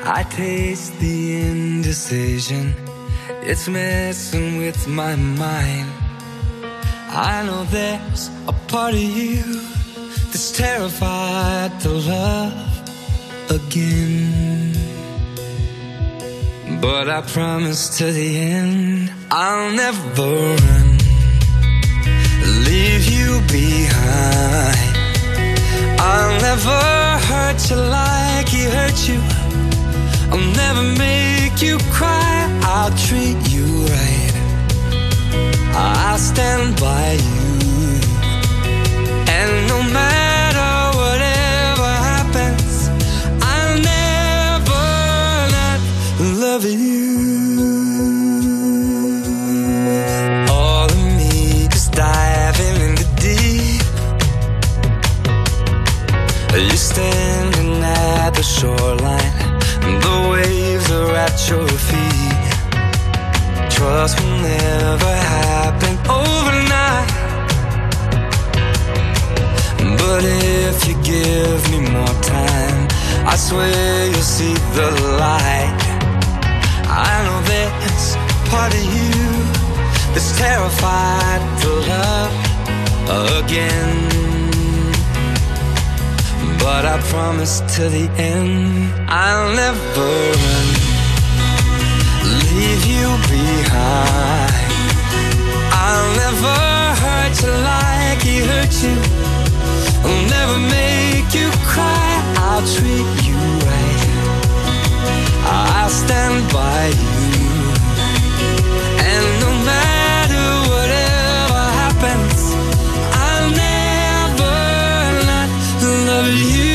I taste the indecision. It's messing with my mind. I know there's a part of you that's terrified to love again. But I promise to the end, I'll never run, leave you behind. I'll never hurt you like he hurt you. I'll never make you cry. I'll treat you right. I'll stand by you. And no matter if you give me more time, I swear you'll see the light. I know there's part of you that's terrified to love again. But I promise to the end, I'll never run, leave you behind. I'll never hurt you like he hurt you. I'll never make you cry. I'll treat you right. I'll stand by you. And no matter whatever happens, I'll never not love you.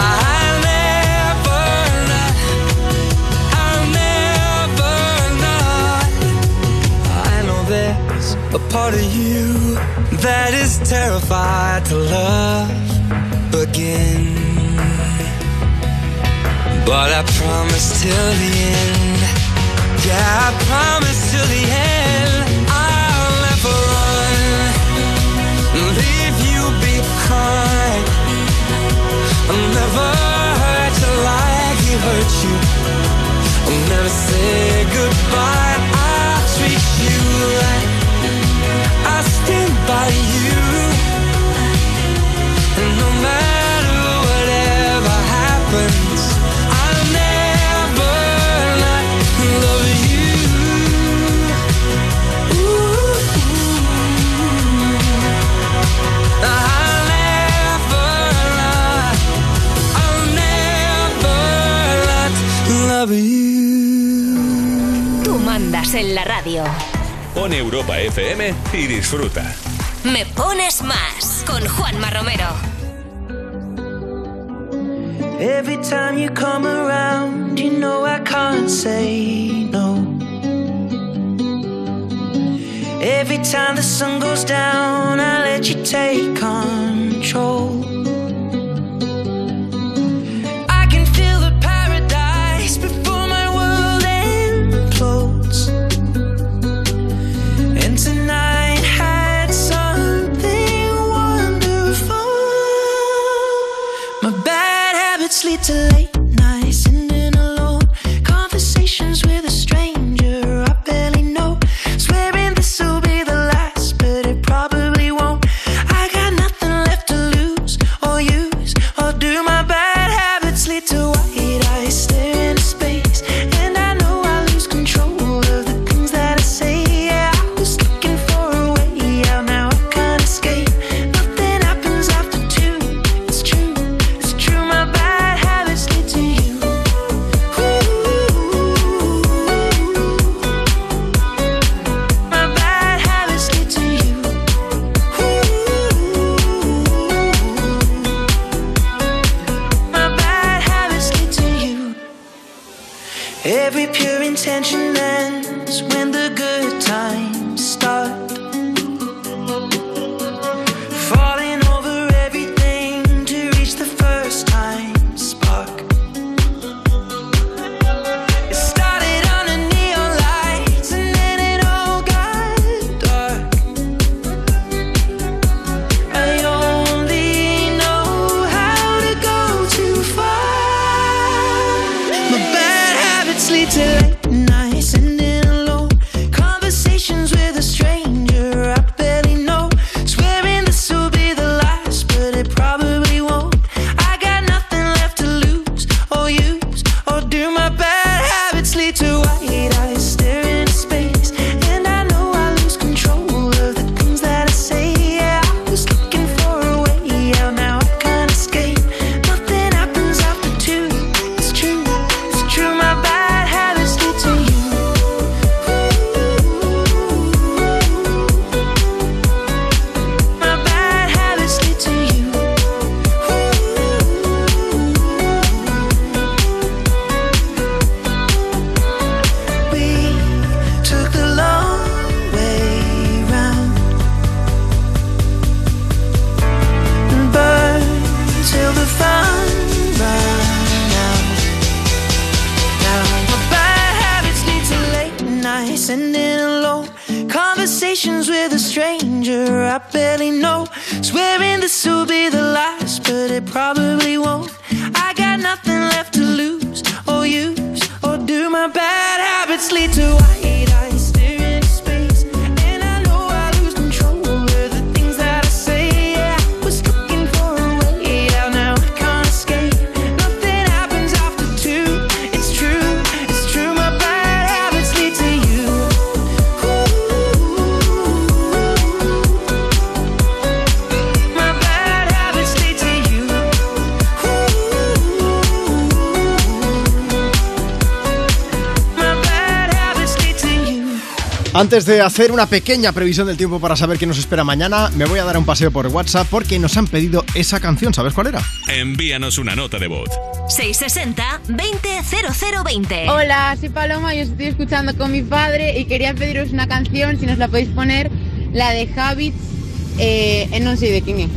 I'll never not, I'll never not. I know there's a part of you that is terrified to love again. But I promise till the end, yeah, I promise till the end, I'll never run, leave you behind. I'll never hurt you like he hurt you. I'll never say goodbye. En la radio. Pon Europa FM y disfruta. Me pones más con Juanma Romero. Every time you come around, you know I can't say no. Every time the sun goes down, I let you take control. Antes de hacer una pequeña previsión del tiempo para saber qué nos espera mañana, me voy a dar un paseo por WhatsApp porque nos han pedido esa canción. ¿Sabes cuál era? Envíanos una nota de voz. 660-200020. Hola, soy Paloma y os estoy escuchando con mi padre y quería pediros una canción, si nos la podéis poner, la de Habits, eh, en no sé de quién es.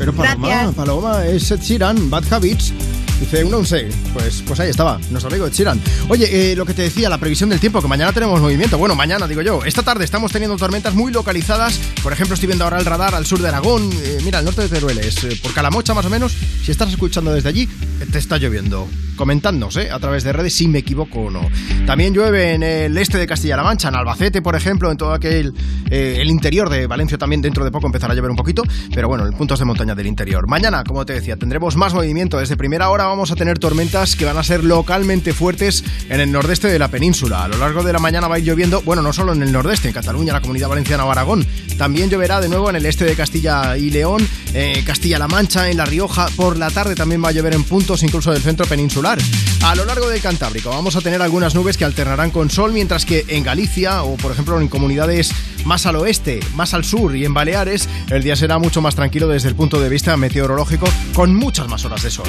Pero Paloma, Gracias. Paloma es Ed Sheeran, Bad Habits. Dice, un sé. Pues, pues ahí estaba, nuestro amigo Sheeran. Oye, eh, lo que te decía, la previsión del tiempo, que mañana tenemos movimiento. Bueno, mañana, digo yo. Esta tarde estamos teniendo tormentas muy localizadas. Por ejemplo, estoy viendo ahora el radar al sur de Aragón. eh, mira, al norte de Teruel, es, eh, por Calamocha más o menos. Si estás escuchando desde allí, eh, te está lloviendo. Comentadnos, ¿eh? A través de redes si me equivoco o no. También llueve en el este de Castilla-La Mancha, en Albacete, por ejemplo, en todo aquel... eh, el interior de Valencia también dentro de poco empezará a llover un poquito. Pero bueno, en puntos de montaña del interior. Mañana, como te decía, tendremos más movimiento. Desde primera hora vamos a tener tormentas que van a ser localmente fuertes en el nordeste de la península. A lo largo de la mañana va a ir lloviendo, bueno, no solo en el nordeste, en Cataluña, la comunidad valenciana o Aragón. También lloverá de nuevo en el este de Castilla y León, eh, Castilla-La Mancha, en La Rioja. Por la tarde también va a llover en puntos incluso del centro peninsular. A lo largo del Cantábrico vamos a tener algunas nubes que alternarán con sol, mientras que en Galicia o, por ejemplo, en comunidades más al oeste, más al sur y en Baleares, el día será mucho más tranquilo desde el punto de vista meteorológico, con muchas más horas de sol.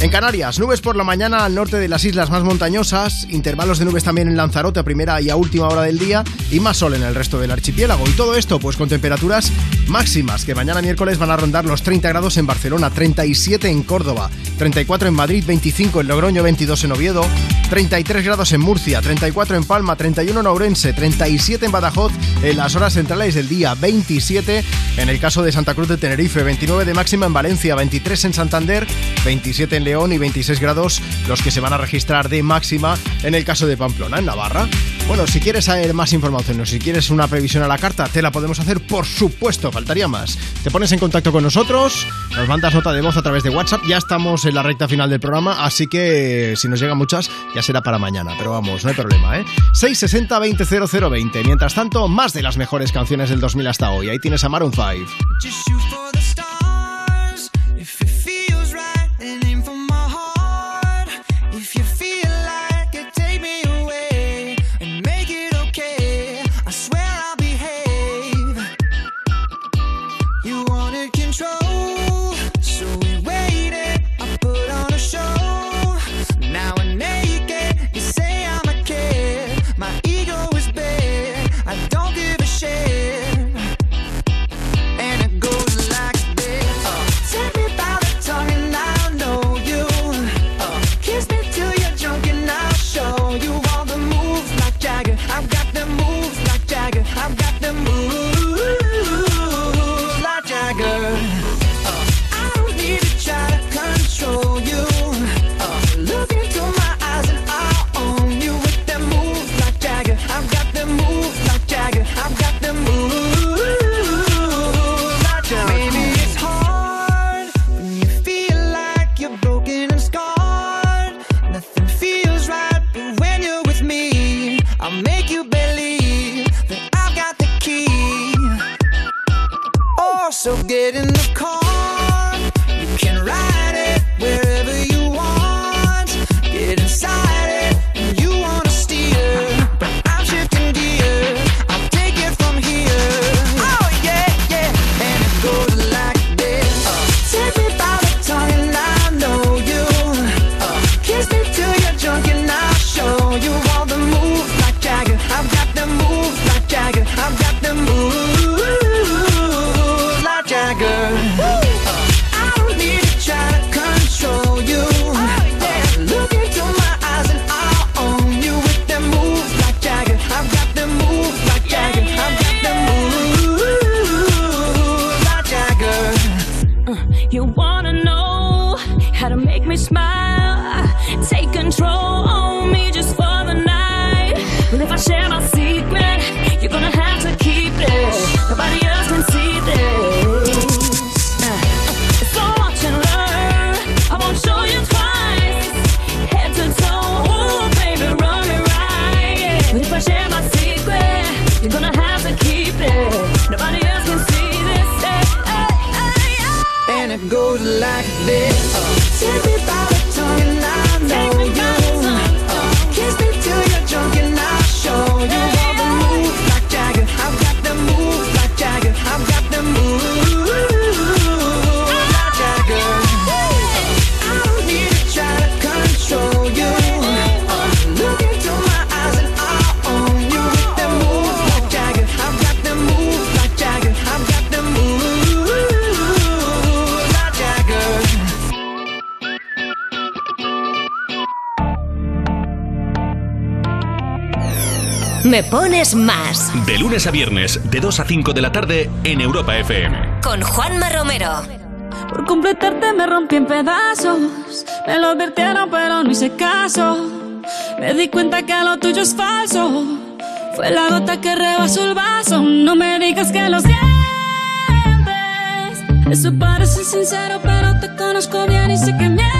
En Canarias, nubes por la mañana al norte de las islas más montañosas, intervalos de nubes también en Lanzarote a primera y a última hora del día y más sol en el resto del archipiélago. Y todo esto pues con temperaturas máximas que mañana miércoles van a rondar los 30 grados en Barcelona, 37 en Córdoba, 34 en Madrid, 25 en Logroño, 22 en Oviedo, 33 grados en Murcia, 34 en Palma, 31 en Ourense, 37 en Badajoz en las horas centrales del día, 27 en el caso de Santa Cruz de Tenerife, 29 de máxima en Valencia, 23 en Santander, 27 en León y 26 grados los que se van a registrar de máxima en el caso de Pamplona, en Navarra. Bueno, si quieres saber más información o si quieres una previsión a la carta, te la podemos hacer, por supuesto, faltaría más. Te pones en contacto con nosotros, nos mandas nota de voz a través de WhatsApp, ya estamos en la recta final del programa, así que si nos llegan muchas, ya será para mañana, pero vamos, no hay problema, ¿eh? 660-200020. Mientras tanto, más de las mejores canciones del 2000 hasta hoy. Ahí tienes a Maroon 5. Más De lunes a viernes, de 2 a 5 de la tarde en Europa FM. con Juanma Romero. Por completarte me rompí en pedazos. Me lo advirtieron, pero no hice caso. Me di cuenta que lo tuyo es falso. Fue la gota que rebasó el vaso. No me digas que lo sientes. Eso parece sincero, pero te conozco bien y sé que mientes.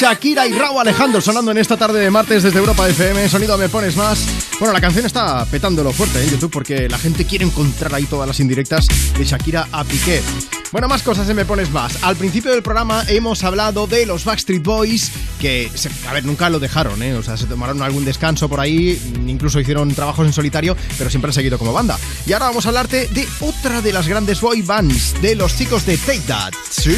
Shakira y Raúl Alejandro sonando en esta tarde de martes desde Europa FM. Sonido Me Pones Más. Bueno, la canción está petándolo fuerte en YouTube porque la gente quiere encontrar ahí todas las indirectas de Shakira a Piqué. Bueno, más cosas en Me Pones Más. Al principio del programa hemos hablado de los Backstreet Boys que, a ver, nunca lo dejaron, ¿eh? O sea, se tomaron algún descanso por ahí, incluso hicieron trabajos en solitario, pero siempre han seguido como banda. Y ahora vamos a hablarte de otra de las grandes boy bands, de los chicos de Take That. ¿Sí?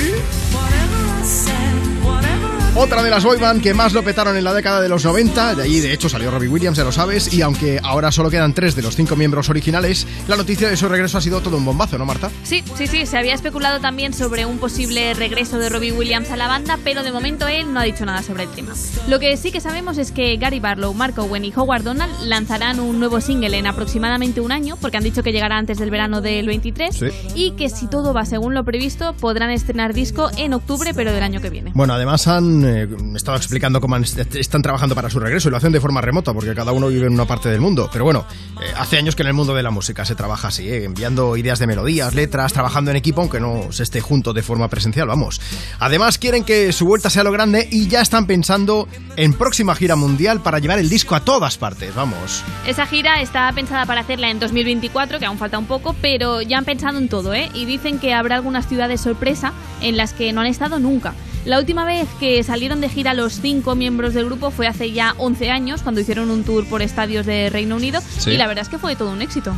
Otra de las boy band que más lo petaron en la década de los 90, de allí de hecho salió Robbie Williams, ya lo sabes, y aunque ahora solo quedan tres de los cinco miembros originales, la noticia de su regreso ha sido todo un bombazo, ¿no, Marta? Sí, sí, sí, se había especulado también sobre un posible regreso de Robbie Williams a la banda, pero de momento él no ha dicho nada sobre el tema. Lo que sí que sabemos es que Gary Barlow, Mark Owen y Howard Donald lanzarán un nuevo single en aproximadamente un año, porque han dicho que llegará antes del verano del 23, Sí. y que si todo va según lo previsto, podrán estrenar disco en octubre, pero del año que viene. Bueno, además han eh, estado explicando cómo están trabajando para su regreso y lo hacen de forma remota porque cada uno vive en una parte del mundo. Pero bueno, eh, hace años que en el mundo de la música se trabaja así, eh, enviando ideas de melodías, letras, trabajando en equipo aunque no se esté junto de forma presencial, vamos. Además quieren que su vuelta sea lo grande y ya están pensando en próxima gira mundial para llevar el disco a todas partes, vamos. Esa gira está pensada para hacerla en 2024, que aún falta un poco, pero ya han pensado en todo, ¿eh? Y dicen que habrá algunas ciudades sorpresa en las que no han estado nunca. La última vez que salieron de gira los cinco miembros del grupo fue hace ya 11 años, cuando hicieron un tour por estadios de Reino Unido, Sí. y la verdad es que fue todo un éxito.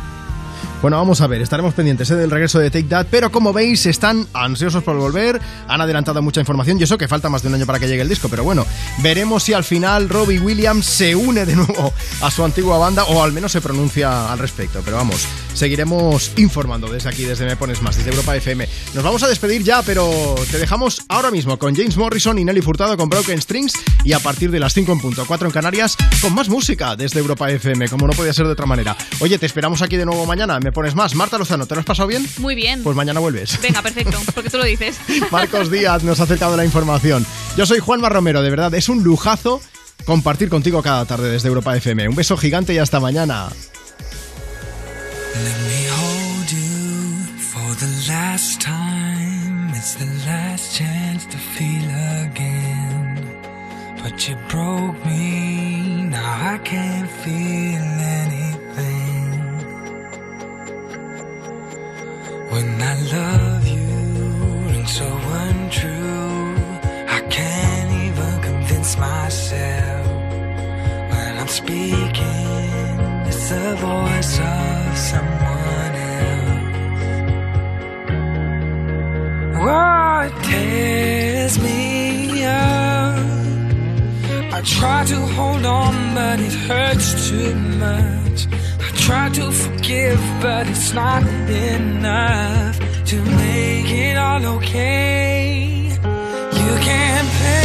Bueno, vamos a ver, estaremos pendientes eh, del regreso de Take That, pero como veis, están ansiosos por volver, han adelantado mucha información y eso que falta más de un año para que llegue el disco, pero bueno, veremos si al final Robbie Williams se une de nuevo a su antigua banda o al menos se pronuncia al respecto, pero vamos, seguiremos informando desde aquí, desde Me Pones Más, desde Europa FM. Nos vamos a despedir ya, pero te dejamos ahora mismo con James Morrison y Nelly Furtado con Broken Strings y a partir de las 5 en punto, 4 en Canarias, con más música desde Europa FM, como no podía ser de otra manera. Oye, te esperamos aquí de nuevo mañana, Pones Más. Marta Lozano, ¿te lo has pasado bien? Muy bien. Pues mañana vuelves. Venga, perfecto, porque tú lo dices. Marcos Díaz nos ha acercado la información. Yo soy Juanma Romero, de verdad, es un lujazo compartir contigo cada tarde desde Europa FM. Un beso gigante y hasta mañana. Let me hold you for the last time. It's the last chance to feel again. But you broke me, now I can't feel anything. When I love you and so untrue, I can't even convince myself. When I'm speaking, it's the voice of someone else. Oh, it tears me up. I try to hold on, but it hurts too much. Try to forgive, but it's not enough to make it all okay. You can't play